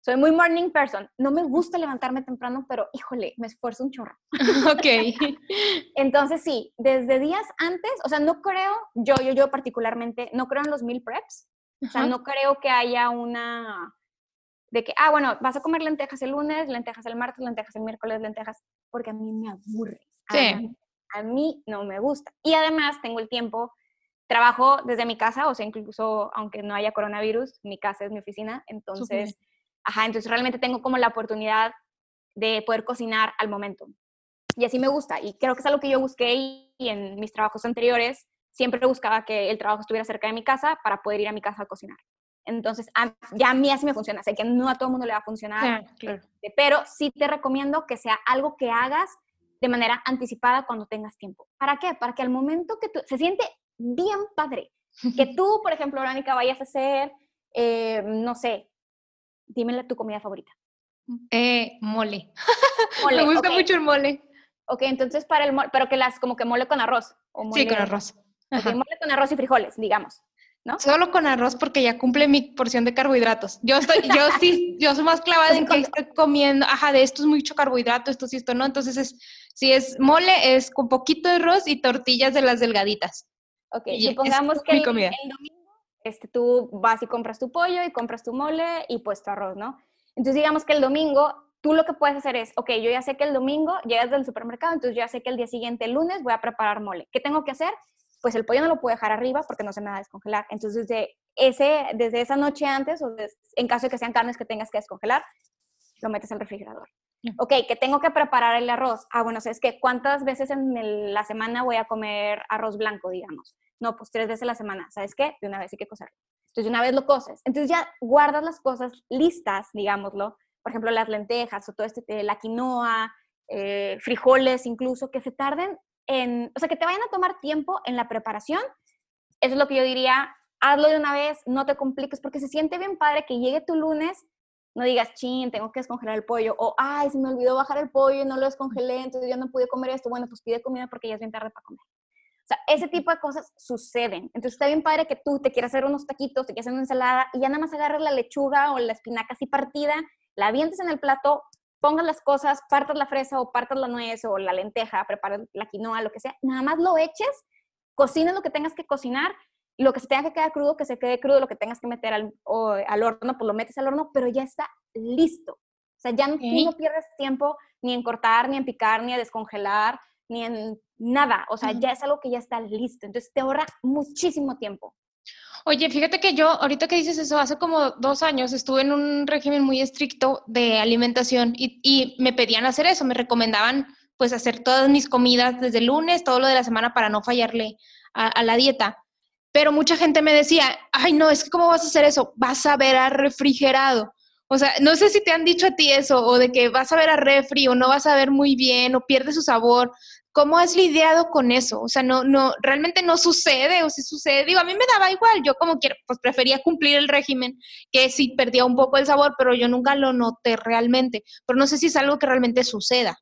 Soy muy morning person. No me gusta levantarme temprano, pero híjole, me esfuerzo un chorro. *laughs* ok. *laughs* Entonces sí, desde días antes, o sea, no creo, yo, yo, yo particularmente, no creo en los meal preps. O sea, no creo que haya una de que, ah, bueno, vas a comer lentejas el lunes, lentejas el martes, lentejas el miércoles, lentejas, porque a mí me aburre. Sí. A, mí no me gusta. Y además tengo el tiempo, trabajo desde mi casa, o sea, incluso aunque no haya coronavirus, mi casa es mi oficina, entonces Ajá, entonces realmente tengo como la oportunidad de poder cocinar al momento. Y así me gusta. Y creo que es algo que yo busqué y, en mis trabajos anteriores siempre buscaba que el trabajo estuviera cerca de mi casa para poder ir a mi casa a cocinar. Entonces, ya a mí así me funciona. Sé que no a todo el mundo le va a funcionar, este, pero sí te recomiendo que sea algo que hagas de manera anticipada cuando tengas tiempo. ¿Para qué? Para que al momento que tú, se siente bien padre, que *laughs* tú, por ejemplo, Verónica, vayas a hacer, eh, no sé, dime tu comida favorita. Eh, mole. *laughs* me gusta mucho el mole. Ok, entonces para el mole, pero que las, como que mole con arroz. sí, con arroz. mole con arroz y frijoles, digamos. ¿No? Solo con arroz porque ya cumple mi porción de carbohidratos. Yo estoy, yo sí, *laughs* yo soy más clavada en que estoy comiendo, ajá, de esto es mucho carbohidrato, esto sí, esto no. Entonces es, si es mole, es con poquito de arroz y tortillas de las delgaditas. Ok, supongamos que el, domingo este, tú vas y compras tu pollo y compras tu mole y pues tu arroz, ¿no? Entonces digamos que el domingo tú lo que puedes hacer es, ok, yo ya sé que el domingo llegas del supermercado, entonces ya sé que el día siguiente, el lunes, voy a preparar mole. ¿Qué tengo que hacer? Pues el pollo no lo puedo dejar arriba porque no se me va a descongelar. Entonces, desde, ese, desde esa noche antes, o en caso de que sean carnes que tengas que descongelar, lo metes al refrigerador. Ok, que tengo que preparar el arroz. Ah, bueno, es que cuántas veces en la semana voy a comer arroz blanco, digamos. No, pues tres veces a la semana. ¿Sabes qué? De una vez hay que cocerlo. Entonces, de una vez lo coces. Entonces, ya guardas las cosas listas, digámoslo, por ejemplo, las lentejas o todo este, eh, la quinoa, eh, frijoles incluso, que se tarden en, o sea, que te vayan a tomar tiempo en la preparación. Eso es lo que yo diría, hazlo de una vez, no te compliques, porque se siente bien padre que llegue tu lunes, no digas, chin, tengo que descongelar el pollo, o, ay, se me olvidó bajar el pollo y no lo descongelé, entonces yo no pude comer esto. Bueno, pues pide comida porque ya es bien tarde para comer. O sea, ese tipo de cosas suceden. Entonces está bien padre que tú te quieras hacer unos taquitos, te quieras hacer una ensalada y ya nada más agarres la lechuga o la espinaca así partida la avientes en el plato, pongas las cosas, partas la fresa o partas la nuez o la lenteja, preparas la quinoa, lo que sea, nada más lo eches, cocines lo que tengas que cocinar, lo que se tenga que quedar crudo, que se quede crudo, lo que tengas que meter al, al horno, pues lo metes al horno, pero ya está listo. O sea, ya no, no pierdes tiempo ni en cortar, ni en picar, ni en descongelar, ni en nada. O sea, ya es algo que ya está listo. Entonces te ahorra muchísimo tiempo. Oye, fíjate que yo, ahorita que dices eso, hace como dos años estuve en un régimen muy estricto de alimentación y, me pedían hacer eso, me recomendaban pues hacer todas mis comidas desde el lunes, todo lo de la semana para no fallarle a, la dieta. Pero mucha gente me decía, ay no, es que ¿cómo vas a hacer eso? Vas a ver a refrigerado. O sea, no sé si te han dicho a ti eso, o de que vas a ver a refri, o no vas a ver muy bien, o pierde su sabor. ¿Cómo has lidiado con eso? O sea, no, no, realmente no sucede, o si sucede, digo, a mí me daba igual, yo como quiero, pues prefería cumplir el régimen, que sí perdía un poco el sabor, pero yo nunca lo noté realmente. Pero no sé si es algo que realmente suceda.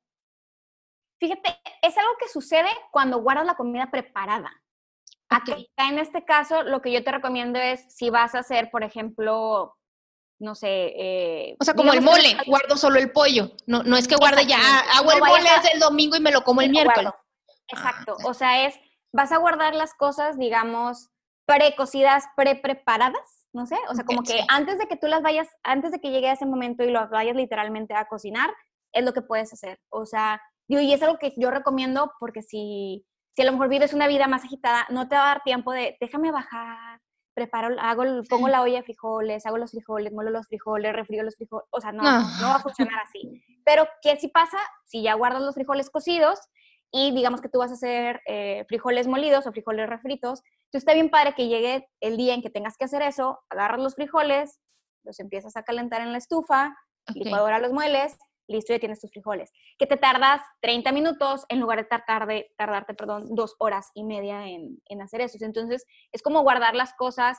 Fíjate, es algo que sucede cuando guardas la comida preparada. Okay. en este caso, lo que yo te recomiendo es, si vas a hacer, por ejemplo, no sé. Eh, o sea, como el mole, guardo solo el pollo. No, no es que guarde ya, hago el mole el domingo y me lo como el miércoles. Exacto. Ah, o sea, es, vas a guardar las cosas, digamos, precocidas, pre-preparadas, no sé. O sea, como que antes de que tú las vayas, antes de que llegue a ese momento y lo vayas literalmente a cocinar, es lo que puedes hacer. O sea, y es algo que yo recomiendo porque si, si a lo mejor vives una vida más agitada, no te va a dar tiempo de déjame bajar, preparo, hago, pongo la olla de frijoles, hago los frijoles, muelo los frijoles, refrío los frijoles, o sea, no, no, va a funcionar así. Pero, ¿qué si pasa? Si ya guardas los frijoles cocidos y digamos que tú vas a hacer eh, frijoles molidos o frijoles refritos, entonces está bien padre que llegue el día en que tengas que hacer eso, agarras los frijoles, los empiezas a calentar en la estufa, licuadora los mueles, listo, ya tienes tus frijoles. Que te tardas 30 minutos en lugar de, tardar de tardarte, perdón, dos horas y media en, en, hacer eso. Entonces, es como guardar las cosas,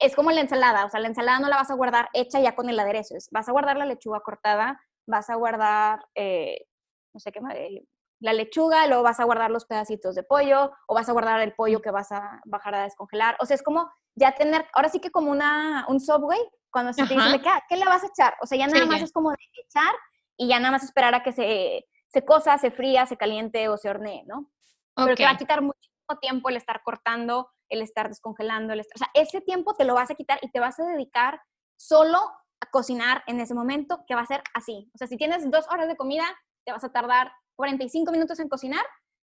es como la ensalada, o sea, la ensalada no la vas a guardar hecha ya con el aderezo, es, vas a guardar la lechuga cortada, vas a guardar, eh, no sé qué más, eh, la lechuga, luego vas a guardar los pedacitos de pollo, o vas a guardar el pollo que vas a bajar a descongelar. O sea, es como ya tener, ahora sí que como una, un subway, cuando se te dice, ¿qué, ¿qué le vas a echar? O sea, ya nada más es como de echar y ya nada más esperar a que se, se cosa, se fría, se caliente o se hornee, ¿no? Pero te va a quitar muchísimo tiempo el estar cortando, el estar descongelando, el estar, o sea, ese tiempo te lo vas a quitar y te vas a dedicar solo a cocinar en ese momento, que va a ser así. O sea, si tienes dos horas de comida, te vas a tardar 45 minutos en cocinar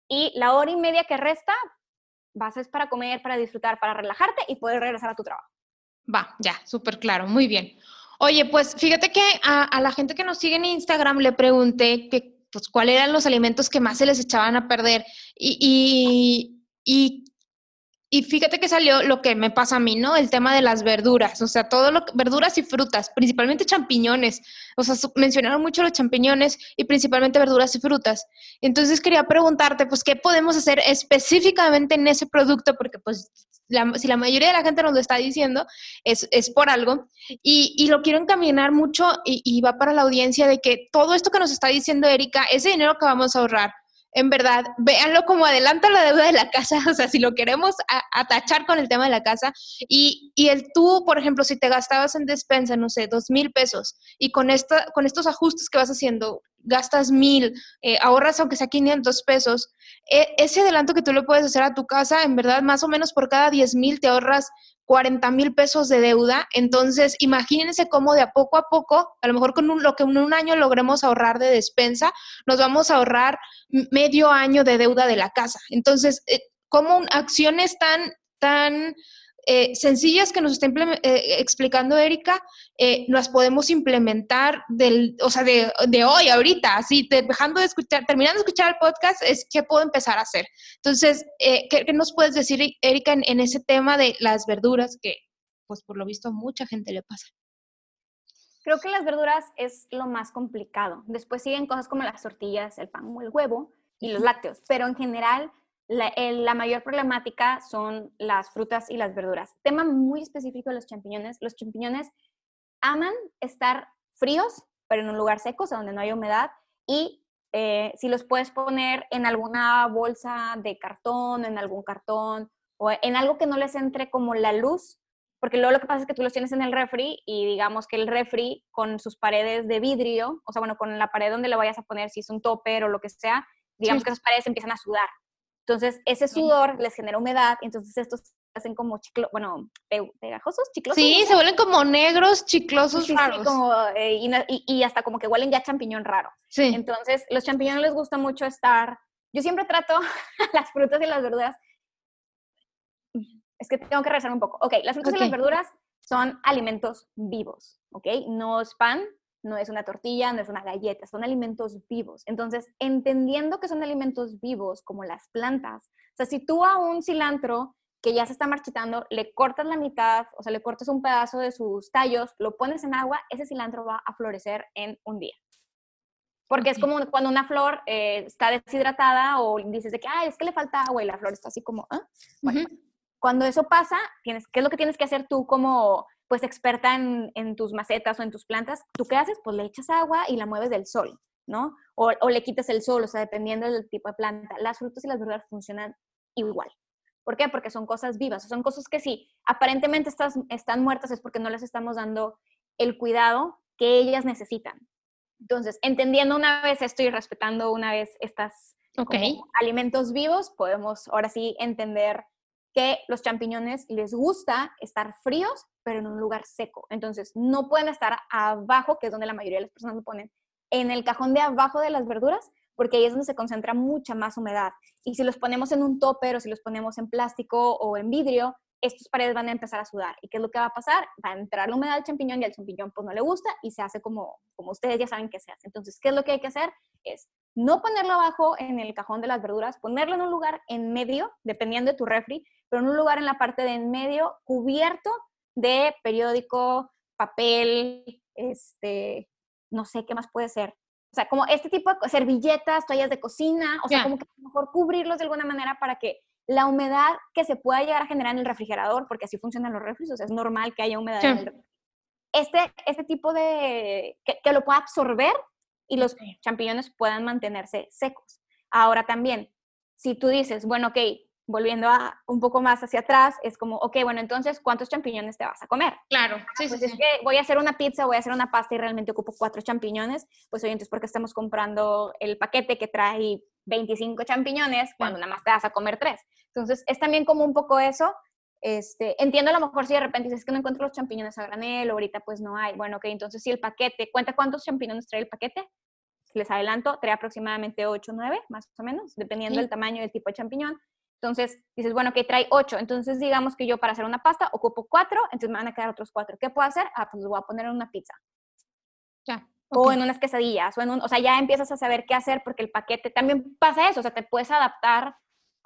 y la hora y media que resta vas a es para comer, para disfrutar, para relajarte y poder regresar a tu trabajo. Va, ya, súper claro, muy bien. Oye, pues fíjate que a, la gente que nos sigue en Instagram le pregunté que, pues, cuáles eran los alimentos que más se les echaban a perder. Y, y, y, fíjate que salió lo que me pasa a mí, ¿no? El tema de las verduras, o sea, todo lo verduras y frutas, principalmente champiñones. O sea, mencionaron mucho los champiñones y principalmente verduras y frutas. Entonces quería preguntarte, pues, ¿qué podemos hacer específicamente en ese producto? Porque, pues, si la mayoría de la gente nos lo está diciendo, es, es por algo. Y, y, lo quiero encaminar mucho y, y va para la audiencia de que todo esto que nos está diciendo Erika, ese dinero que vamos a ahorrar, en verdad, véanlo como adelanta la deuda de la casa, *laughs* o sea, si lo queremos atachar con el tema de la casa, y, y, el tú, por ejemplo, si te gastabas en despensa, no sé, dos mil pesos, y con, esta, con estos ajustes que vas haciendo, gastas mil, eh, ahorras aunque sea 500 pesos, e, ese adelanto que tú le puedes hacer a tu casa, en verdad, más o menos por cada 10 mil te ahorras 40 mil pesos de deuda. Entonces, imagínense cómo de a poco a poco, a lo mejor con lo que en un año logremos ahorrar de despensa, nos vamos a ahorrar medio año de deuda de la casa. Entonces, eh, como acciones tan, tan eh, sencillas que nos está eh, explicando Erika, eh, las podemos implementar del, o sea, de, de, hoy, ahorita, así, dejando de escuchar, terminando de escuchar el podcast, es qué puedo empezar a hacer. Entonces, ¿qué, ¿qué, nos puedes decir, Erika, en, en, ese tema de las verduras que, pues, por lo visto, mucha gente le pasa? Creo que las verduras es lo más complicado. Después siguen cosas como las tortillas, el pan o el huevo y los lácteos, pero en general la, mayor problemática son las frutas y las verduras. Tema muy específico de los champiñones. Los champiñones aman estar fríos, pero en un lugar seco, o sea, donde no hay humedad, y eh, si los puedes poner en alguna bolsa de cartón, en algún cartón, o en algo que no les entre como la luz, porque luego lo que pasa es que tú los tienes en el refri y digamos que el refri con sus paredes de vidrio, o sea, bueno, con la pared donde le vayas a poner, si es un topper o lo que sea, digamos que esas paredes empiezan a sudar. Entonces, ese sudor les genera humedad, entonces estos hacen como chiclo, bueno, pegajosos, chiclosos. Sí, se vuelven como negros, chiclosos, sí, raros. Sí, como, eh, y, y, hasta como que huelen ya champiñón raro. Sí. Entonces, los champiñones les gusta mucho estar. Yo siempre trato *laughs* las frutas y las verduras. Es que tengo que regresar un poco. Ok, las frutas y las verduras son alimentos vivos, ¿ok? No es pan, no es una tortilla, no es una galleta, son alimentos vivos. Entonces, entendiendo que son alimentos vivos, como las plantas, o sea, si tú a un cilantro que ya se está marchitando, le cortas la mitad, o sea, le cortas un pedazo de sus tallos, lo pones en agua, ese cilantro va a florecer en un día. Porque es como cuando una flor eh, está deshidratada o dices de que, ah, es que le falta agua y la flor está así como, ¿ah? Bueno, cuando eso pasa, tienes, ¿qué es lo que tienes que hacer tú como pues experta en, en, tus macetas o en tus plantas, ¿tú qué haces? Pues le echas agua y la mueves del sol, ¿no? O, o, le quitas el sol, o sea, dependiendo del tipo de planta. Las frutas y las verduras funcionan igual. ¿Por qué? Porque son cosas vivas, son cosas que si aparentemente estás, están muertas es porque no les estamos dando el cuidado que ellas necesitan. Entonces, entendiendo una vez esto y respetando una vez estas alimentos vivos, podemos ahora sí entender que los champiñones les gusta estar fríos, pero en un lugar seco. Entonces, no pueden estar abajo, que es donde la mayoría de las personas lo ponen, en el cajón de abajo de las verduras, porque ahí es donde se concentra mucha más humedad. Y si los ponemos en un topper o si los ponemos en plástico o en vidrio, estas paredes van a empezar a sudar. ¿Y qué es lo que va a pasar? Va a entrar la humedad del champiñón y al champiñón pues no le gusta y se hace como, como ustedes ya saben que se hace. Entonces, ¿qué es lo que hay que hacer? Es no ponerlo abajo en el cajón de las verduras, ponerlo en un lugar en medio, dependiendo de tu refri, pero en un lugar en la parte de en medio cubierto de periódico, papel, este, no sé qué más puede ser. O sea, como este tipo de servilletas, toallas de cocina, o sea, como que mejor cubrirlos de alguna manera para que la humedad que se pueda llegar a generar en el refrigerador, porque así funcionan los o sea, es normal que haya humedad en el este, este tipo de, que, que, lo pueda absorber y los champiñones puedan mantenerse secos. Ahora también, si tú dices, bueno, ok, volviendo a un poco más hacia atrás, es como, ok, bueno, entonces, ¿cuántos champiñones te vas a comer? Claro, sí, pues es que voy a hacer una pizza, voy a hacer una pasta y realmente ocupo cuatro champiñones, pues oye, entonces, ¿por qué estamos comprando el paquete que trae 25 champiñones cuando nada más te vas a comer tres? Entonces, es también como un poco eso. Este, entiendo a lo mejor si de repente dices que no encuentro los champiñones a granel, ahorita pues no hay. Bueno, ok, entonces si el paquete, ¿cuenta cuántos champiñones trae el paquete? Les adelanto, trae aproximadamente 8 o 9, más o menos, dependiendo del tamaño y del tipo de champiñón. Entonces dices, bueno, que trae ocho. Entonces digamos que yo para hacer una pasta ocupo cuatro, entonces me van a quedar otros cuatro. ¿Qué puedo hacer? Ah, pues lo voy a poner en una pizza. Ya. O en unas quesadillas, o en un, o sea, ya empiezas a saber qué hacer porque el paquete también pasa eso, o sea, te puedes adaptar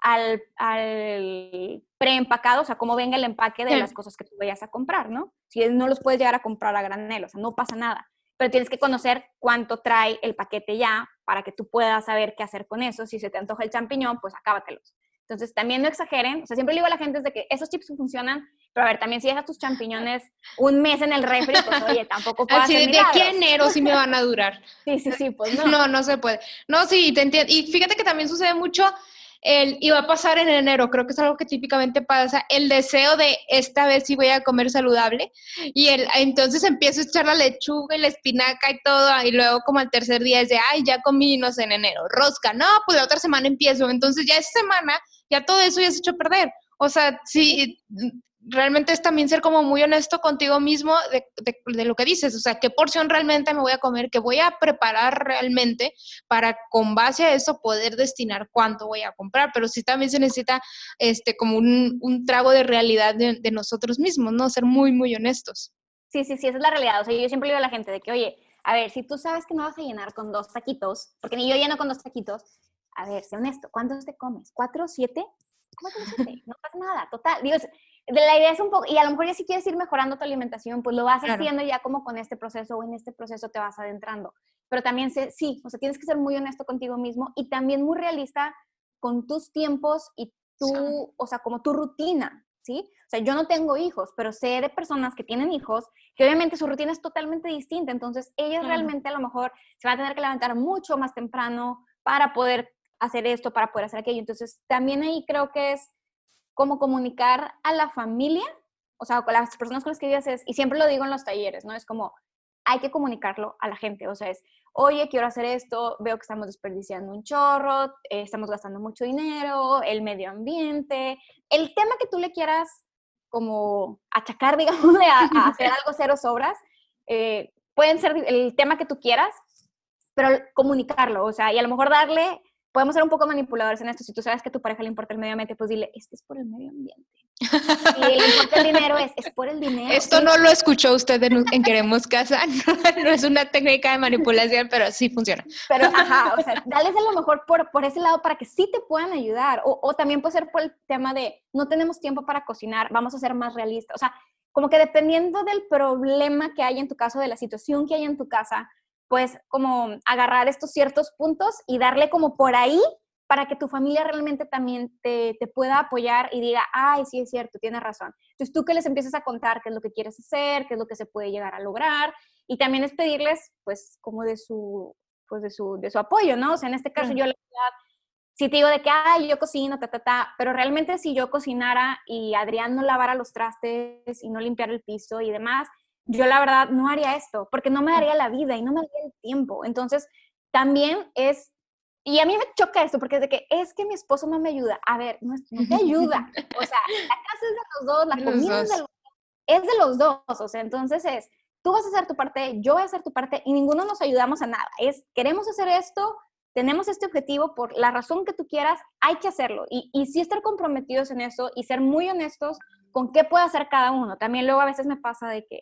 al, al preempacado, o sea, cómo venga el empaque de las cosas que tú vayas a comprar, ¿no? Si no los puedes llegar a comprar a granel, o sea, no pasa nada. Pero tienes que conocer cuánto trae el paquete ya para que tú puedas saber qué hacer con eso. Si se te antoja el champiñón, pues acábatelos. Entonces, también no exageren. O sea, siempre le digo a la gente de que esos chips funcionan, pero a ver, también si dejas tus champiñones un mes en el refri, pues oye, tampoco puedo Así, de aquí a enero sí me van a durar. Sí, sí, sí, pues *laughs* no. No, no se puede. No, sí, te entiendo. Y fíjate que también sucede mucho el, y va a pasar en enero, creo que es algo que típicamente pasa, el deseo de esta vez sí voy a comer saludable y el, entonces empiezo a echar la lechuga y la espinaca y todo y luego como al tercer día es de, ay, ya comí, no sé, en enero, rosca, no, pues la otra semana empiezo, entonces ya esa semana ya todo eso ya se echó a perder. O sea, sí, realmente es también ser como muy honesto contigo mismo de, lo que dices, o sea, qué porción realmente me voy a comer, qué voy a preparar realmente para con base a eso poder destinar cuánto voy a comprar, pero sí también se necesita este como un, trago de realidad de, de, nosotros mismos, ¿no? Ser muy, muy honestos. Sí, sí, sí, esa es la realidad. O sea, yo siempre le digo a la gente de que, oye, a ver, si tú sabes que no vas a llenar con dos taquitos, porque ni yo lleno con dos taquitos, a ver, sé honesto, ¿cuántos te comes? ¿Cuatro, siete? ¿Cómo te? No pasa nada, total. Digo, la idea es un poco, y a lo mejor ya si quieres ir mejorando tu alimentación, pues lo vas haciendo ya como con este proceso o en este proceso te vas adentrando. Pero también sé, sí, o sea, tienes que ser muy honesto contigo mismo y también muy realista con tus tiempos y tu, o sea, como tu rutina, ¿sí? O sea, yo no tengo hijos, pero sé de personas que tienen hijos que obviamente su rutina es totalmente distinta, entonces ellos realmente a lo mejor se van a tener que levantar mucho más temprano para poder hacer esto, para poder hacer aquello. Entonces, también ahí creo que es como comunicar a la familia, o sea, con las personas con las que vives, es, y siempre lo digo en los talleres, ¿no? Es como, hay que comunicarlo a la gente, o sea, es, oye, quiero hacer esto, veo que estamos desperdiciando un chorro, eh, estamos gastando mucho dinero, el medio ambiente, el tema que tú le quieras como achacar, *laughs* digamos, a, *laughs* hacer algo cero sobras, eh, pueden ser el tema que tú quieras, pero comunicarlo, o sea, y a lo mejor darle podemos ser un poco manipuladores en esto. Si tú sabes que a tu pareja le importa el medio ambiente, pues dile, es que es por el medio ambiente. Y le importa el dinero, es, es por el dinero. Esto no lo escuchó usted en, Queremos Casa, *laughs* no, es una técnica de manipulación, pero sí funciona. Pero, ajá, o sea, dales a lo mejor por, por ese lado para que sí te puedan ayudar. O, o también puede ser por el tema de, no tenemos tiempo para cocinar, vamos a ser más realistas. O sea, como que dependiendo del problema que hay en tu caso, de la situación que hay en tu casa, pues como agarrar estos ciertos puntos y darle como por ahí para que tu familia realmente también te, pueda apoyar y diga, ay, sí es cierto, tienes razón. Entonces tú que les empieces a contar qué es lo que quieres hacer, qué es lo que se puede llegar a lograr y también es pedirles pues como de su, pues de su, de su apoyo, ¿no? O sea, en este caso yo la verdad, si te digo de que, ay, yo cocino, ta, ta, ta, pero realmente si yo cocinara y Adrián no lavara los trastes y no limpiara el piso y demás, yo la verdad no haría esto, porque no me daría la vida y no me daría el tiempo. Entonces, también es, y a mí me choca esto, porque es de que es que mi esposo no me ayuda. A ver, no, te ayuda. *laughs* O sea, la casa es de los dos, la comida es de los dos. Es de los dos, o sea, entonces es, tú vas a hacer tu parte, yo voy a hacer tu parte y ninguno nos ayudamos a nada. Es, queremos hacer esto, tenemos este objetivo por la razón que tú quieras, hay que hacerlo. Y, y sí estar comprometidos en eso y ser muy honestos con qué puede hacer cada uno. También luego a veces me pasa de que,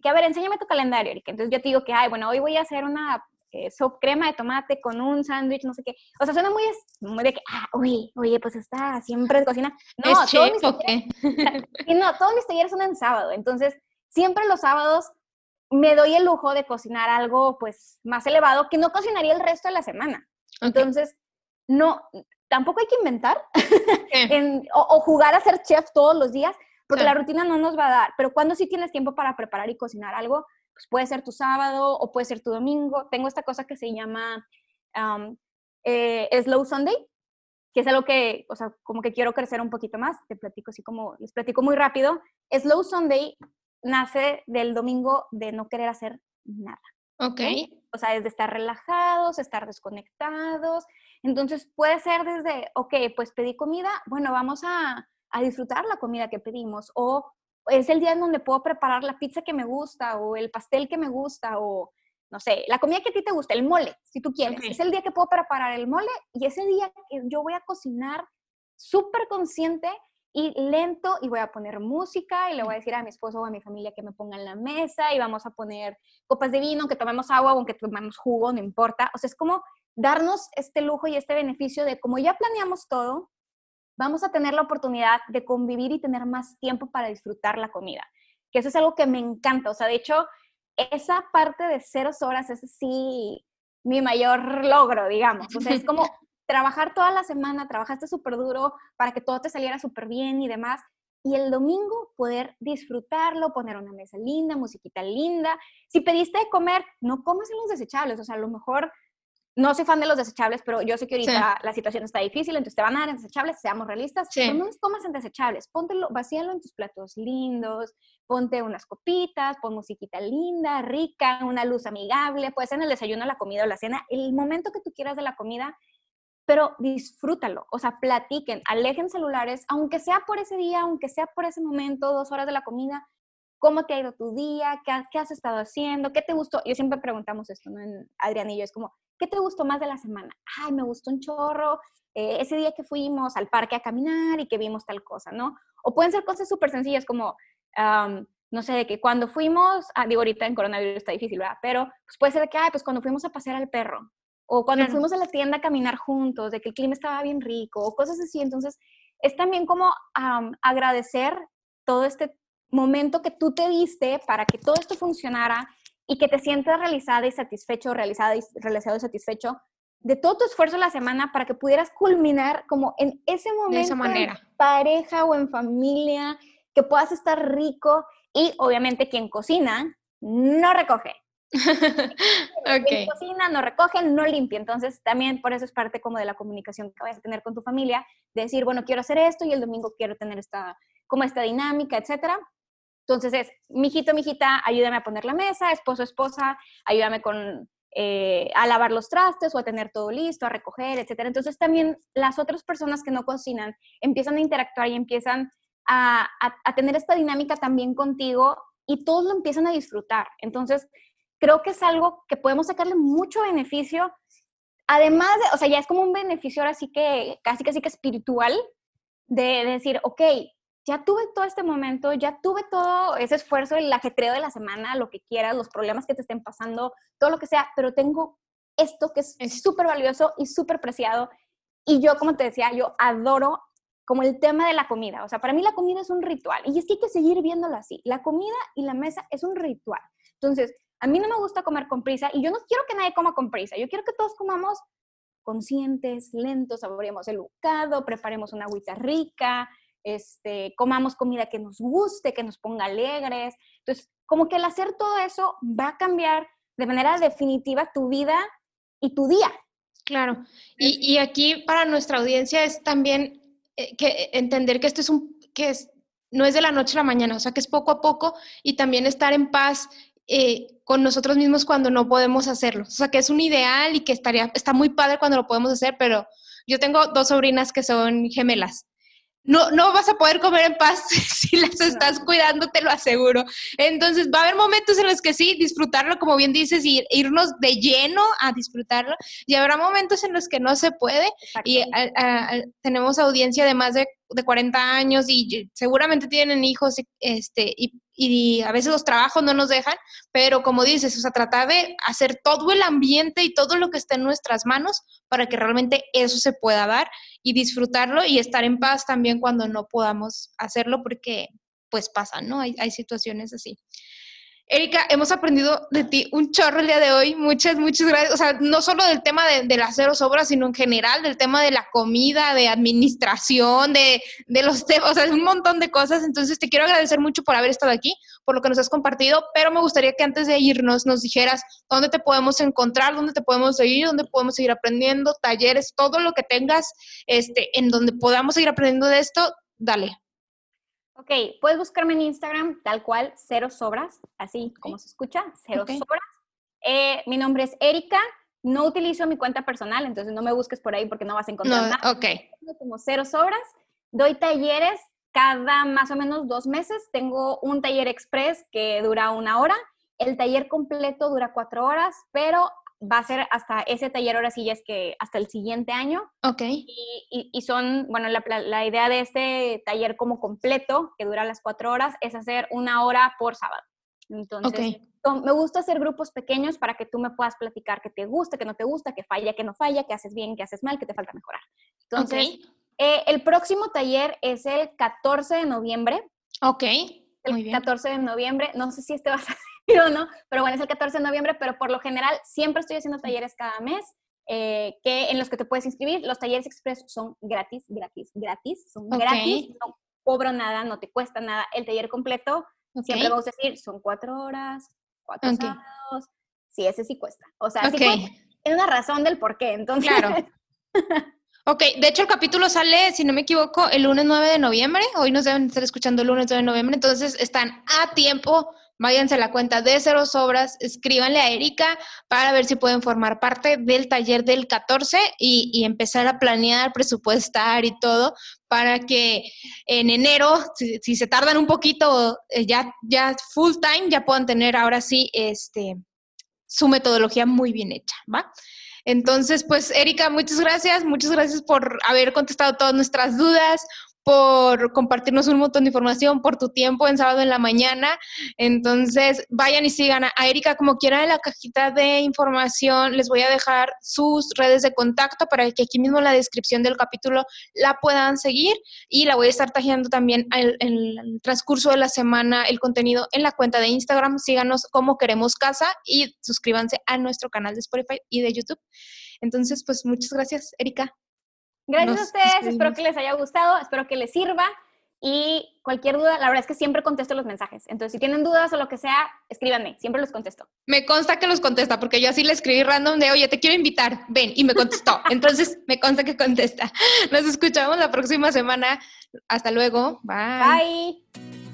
que a ver, enséñame tu calendario, Erika. Entonces yo te digo que, ay, bueno, hoy voy a hacer una eh, crema de tomate con un sándwich, no sé qué. O sea, suena muy, muy de que, ah, oye, oye, pues está siempre de cocina. No, ¿Es talleres, y *laughs* no, todos mis talleres son en sábado. Entonces, siempre los sábados me doy el lujo de cocinar algo, pues, más elevado que no cocinaría el resto de la semana. Entonces, no, tampoco hay que inventar *laughs* o, jugar a ser chef todos los días, porque la rutina no nos va a dar, pero cuando sí tienes tiempo para preparar y cocinar algo, pues puede ser tu sábado o puede ser tu domingo. Tengo esta cosa que se llama eh, Slow Sunday, que es algo que, o sea, como que quiero crecer un poquito más. Te platico así como, les platico muy rápido. Slow Sunday nace del domingo de no querer hacer nada. Ok. O sea, es de estar relajados, estar desconectados. Entonces puede ser desde, ok, pues pedí comida, bueno, vamos a, a disfrutar la comida que pedimos o es el día en donde puedo preparar la pizza que me gusta o el pastel que me gusta o no sé, la comida que a ti te gusta, el mole, si tú quieres. Es el día que puedo preparar el mole y ese día que yo voy a cocinar súper consciente y lento y voy a poner música y le voy a decir a mi esposo o a mi familia que me pongan la mesa y vamos a poner copas de vino, que tomemos agua o que tomemos jugo, no importa. O sea, es como darnos este lujo y este beneficio de como ya planeamos todo, vamos a tener la oportunidad de convivir y tener más tiempo para disfrutar la comida. Que eso es algo que me encanta. O sea, de hecho, esa parte de cero horas es sí mi mayor logro, digamos. O sea, es como *laughs* trabajar toda la semana, trabajaste súper duro para que todo te saliera súper bien y demás. Y el domingo poder disfrutarlo, poner una mesa linda, musiquita linda. Si pediste de comer, no comas en los desechables. O sea, a lo mejor no soy fan de los desechables, pero yo sé que ahorita la situación está difícil, entonces te van a dar en desechables, seamos realistas. Pero no los comas en desechables, póntelo, vacíalo en tus platos lindos, ponte unas copitas, pon musiquita linda, rica, una luz amigable, puede ser en el desayuno, la comida o la cena, el momento que tú quieras de la comida, pero disfrútalo, o sea, platiquen, alejen celulares, aunque sea por ese día, aunque sea por ese momento, dos horas de la comida, cómo te ha ido tu día, qué, has estado haciendo, qué te gustó. Yo siempre preguntamos esto, ¿no? En Adrián y yo, es como, ¿qué te gustó más de la semana? Ay, me gustó un chorro, eh, ese día que fuimos al parque a caminar y que vimos tal cosa, ¿no? O pueden ser cosas súper sencillas como, no sé, de que cuando fuimos, ah, digo ahorita en coronavirus está difícil, ¿verdad? Pero pues puede ser de que, ay, pues cuando fuimos a pasear al perro, o cuando fuimos a la tienda a caminar juntos, de que el clima estaba bien rico, o cosas así. Entonces, es también como agradecer todo este momento que tú te diste para que todo esto funcionara y que te sientas realizada y satisfecho, realizada y realizado y satisfecho de todo tu esfuerzo la semana para que pudieras culminar como en ese momento de esa manera. en pareja o en familia, que puedas estar rico y obviamente quien cocina no recoge. *laughs* Quien cocina no recoge, no limpia. Entonces también por eso es parte como de la comunicación que vas a tener con tu familia, de decir, bueno, quiero hacer esto y el domingo quiero tener esta, como esta dinámica, etcétera. Entonces es, mijito, mijita, ayúdame a poner la mesa, esposo, esposa, ayúdame con, eh, a lavar los trastes o a tener todo listo, a recoger, etcétera. Entonces también las otras personas que no cocinan empiezan a interactuar y empiezan a, a, tener esta dinámica también contigo y todos lo empiezan a disfrutar. Entonces creo que es algo que podemos sacarle mucho beneficio. Además, de, o sea, ya es como un beneficio ahora sí que casi casi que espiritual de decir, ok, ya tuve todo este momento, ya tuve todo ese esfuerzo, el ajetreo de la semana, lo que quieras, los problemas que te estén pasando, todo lo que sea, pero tengo esto que es súper valioso y súper preciado. Y yo, como te decía, yo adoro como el tema de la comida. O sea, para mí la comida es un ritual y es que hay que seguir viéndolo así. La comida y la mesa es un ritual. Entonces, a mí no me gusta comer con prisa y yo no quiero que nadie coma con prisa. Yo quiero que todos comamos conscientes, lentos, saboreemos el bocado, preparemos una agüita rica, este, comamos comida que nos guste, que nos ponga alegres. Entonces, como que el hacer todo eso va a cambiar de manera definitiva tu vida y tu día. Claro. Y, aquí para nuestra audiencia es también eh, que entender que esto es un, que es, no es de la noche a la mañana, o sea, que es poco a poco y también estar en paz eh, con nosotros mismos cuando no podemos hacerlo. O sea, que es un ideal y que estaría, está muy padre cuando lo podemos hacer, pero yo tengo dos sobrinas que son gemelas no, no vas a poder comer en paz *laughs* si las estás cuidando, te lo aseguro. Entonces, va a haber momentos en los que sí, disfrutarlo, como bien dices, y irnos de lleno a disfrutarlo, y habrá momentos en los que no se puede, y tenemos audiencia de más de, de 40 años y seguramente tienen hijos este, y, y, a veces los trabajos no nos dejan, pero como dices, o sea, tratar de hacer todo el ambiente y todo lo que esté en nuestras manos para que realmente eso se pueda dar y disfrutarlo y estar en paz también cuando no podamos hacerlo porque pues pasa, ¿no? Hay, hay situaciones así. Erika, hemos aprendido de ti un chorro el día de hoy. Muchas, muchas gracias. O sea, no solo del tema de, de las cero sobras, sino en general del tema de la comida, de administración, de, de los temas, o sea, un montón de cosas. Entonces, te quiero agradecer mucho por haber estado aquí, por lo que nos has compartido, pero me gustaría que antes de irnos nos dijeras dónde te podemos encontrar, dónde te podemos seguir, dónde podemos seguir aprendiendo, talleres, todo lo que tengas, este, en donde podamos seguir aprendiendo de esto, dale. Ok, puedes buscarme en Instagram tal cual, cero sobras, así como se escucha, cero sobras. Eh, mi nombre es Erika, no utilizo mi cuenta personal, entonces no me busques por ahí porque no vas a encontrar nada. Ok. Como cero sobras. Doy talleres cada más o menos dos meses. Tengo un taller express que dura una hora. El taller completo dura cuatro horas, pero va a ser hasta ese taller, ahora sí ya es que hasta el siguiente año. Ok. Y, y, son, bueno, la, la, idea de este taller como completo, que dura las cuatro horas, es hacer una hora por sábado. Entonces, me gusta hacer grupos pequeños para que tú me puedas platicar qué te gusta, qué no te gusta, qué falla, qué no falla, qué haces bien, qué haces mal, qué te falta mejorar. Entonces, eh, el próximo taller es el 14 de noviembre. Ok. El 14 de noviembre. No sé si este va a ser *laughs* no, pero bueno, es el 14 de noviembre, pero por lo general siempre estoy haciendo talleres cada mes. eh, que en los que te puedes inscribir. Los talleres express son gratis, gratis, gratis, son gratis, no cobro nada, no te cuesta nada. El taller completo, siempre vamos a decir, son cuatro horas, cuatro sábados, sí, ese sí cuesta. O sea, sí cuesta. Es una razón del por qué, entonces... Claro. *laughs* Ok, de hecho el capítulo sale, si no me equivoco, el lunes 9 de noviembre. Hoy nos deben estar escuchando el lunes 9 de noviembre, entonces están a tiempo. Váyanse a la cuenta de Cero Sobras, escríbanle a Erika para ver si pueden formar parte del taller del 14 y, empezar a planear, presupuestar y todo para que en enero, si, se tardan un poquito, eh, ya, ya full time, ya puedan tener ahora sí este, su metodología muy bien hecha, ¿va? Entonces, pues, Erika, muchas gracias, muchas gracias por haber contestado todas nuestras dudas, por compartirnos un montón de información, por tu tiempo en sábado en la mañana. Entonces, vayan y sigan a Erika como quieran en la cajita de información. Les voy a dejar sus redes de contacto para que aquí mismo en la descripción del capítulo la puedan seguir y la voy a estar tajeando también en el transcurso de la semana el contenido en la cuenta de Instagram. Síganos como queremos casa y suscríbanse a nuestro canal de Spotify y de YouTube. Entonces, pues muchas gracias, Erika. Gracias a ustedes, espero que les haya gustado, espero que les sirva y cualquier duda, la verdad es que siempre contesto los mensajes. Entonces, si tienen dudas o lo que sea, escríbanme, siempre los contesto. Me consta que los contesta, porque yo así le escribí random de, oye, te quiero invitar, ven, y me contestó. *laughs* Entonces, me consta que contesta. Nos escuchamos la próxima semana. Hasta luego. Bye. Bye.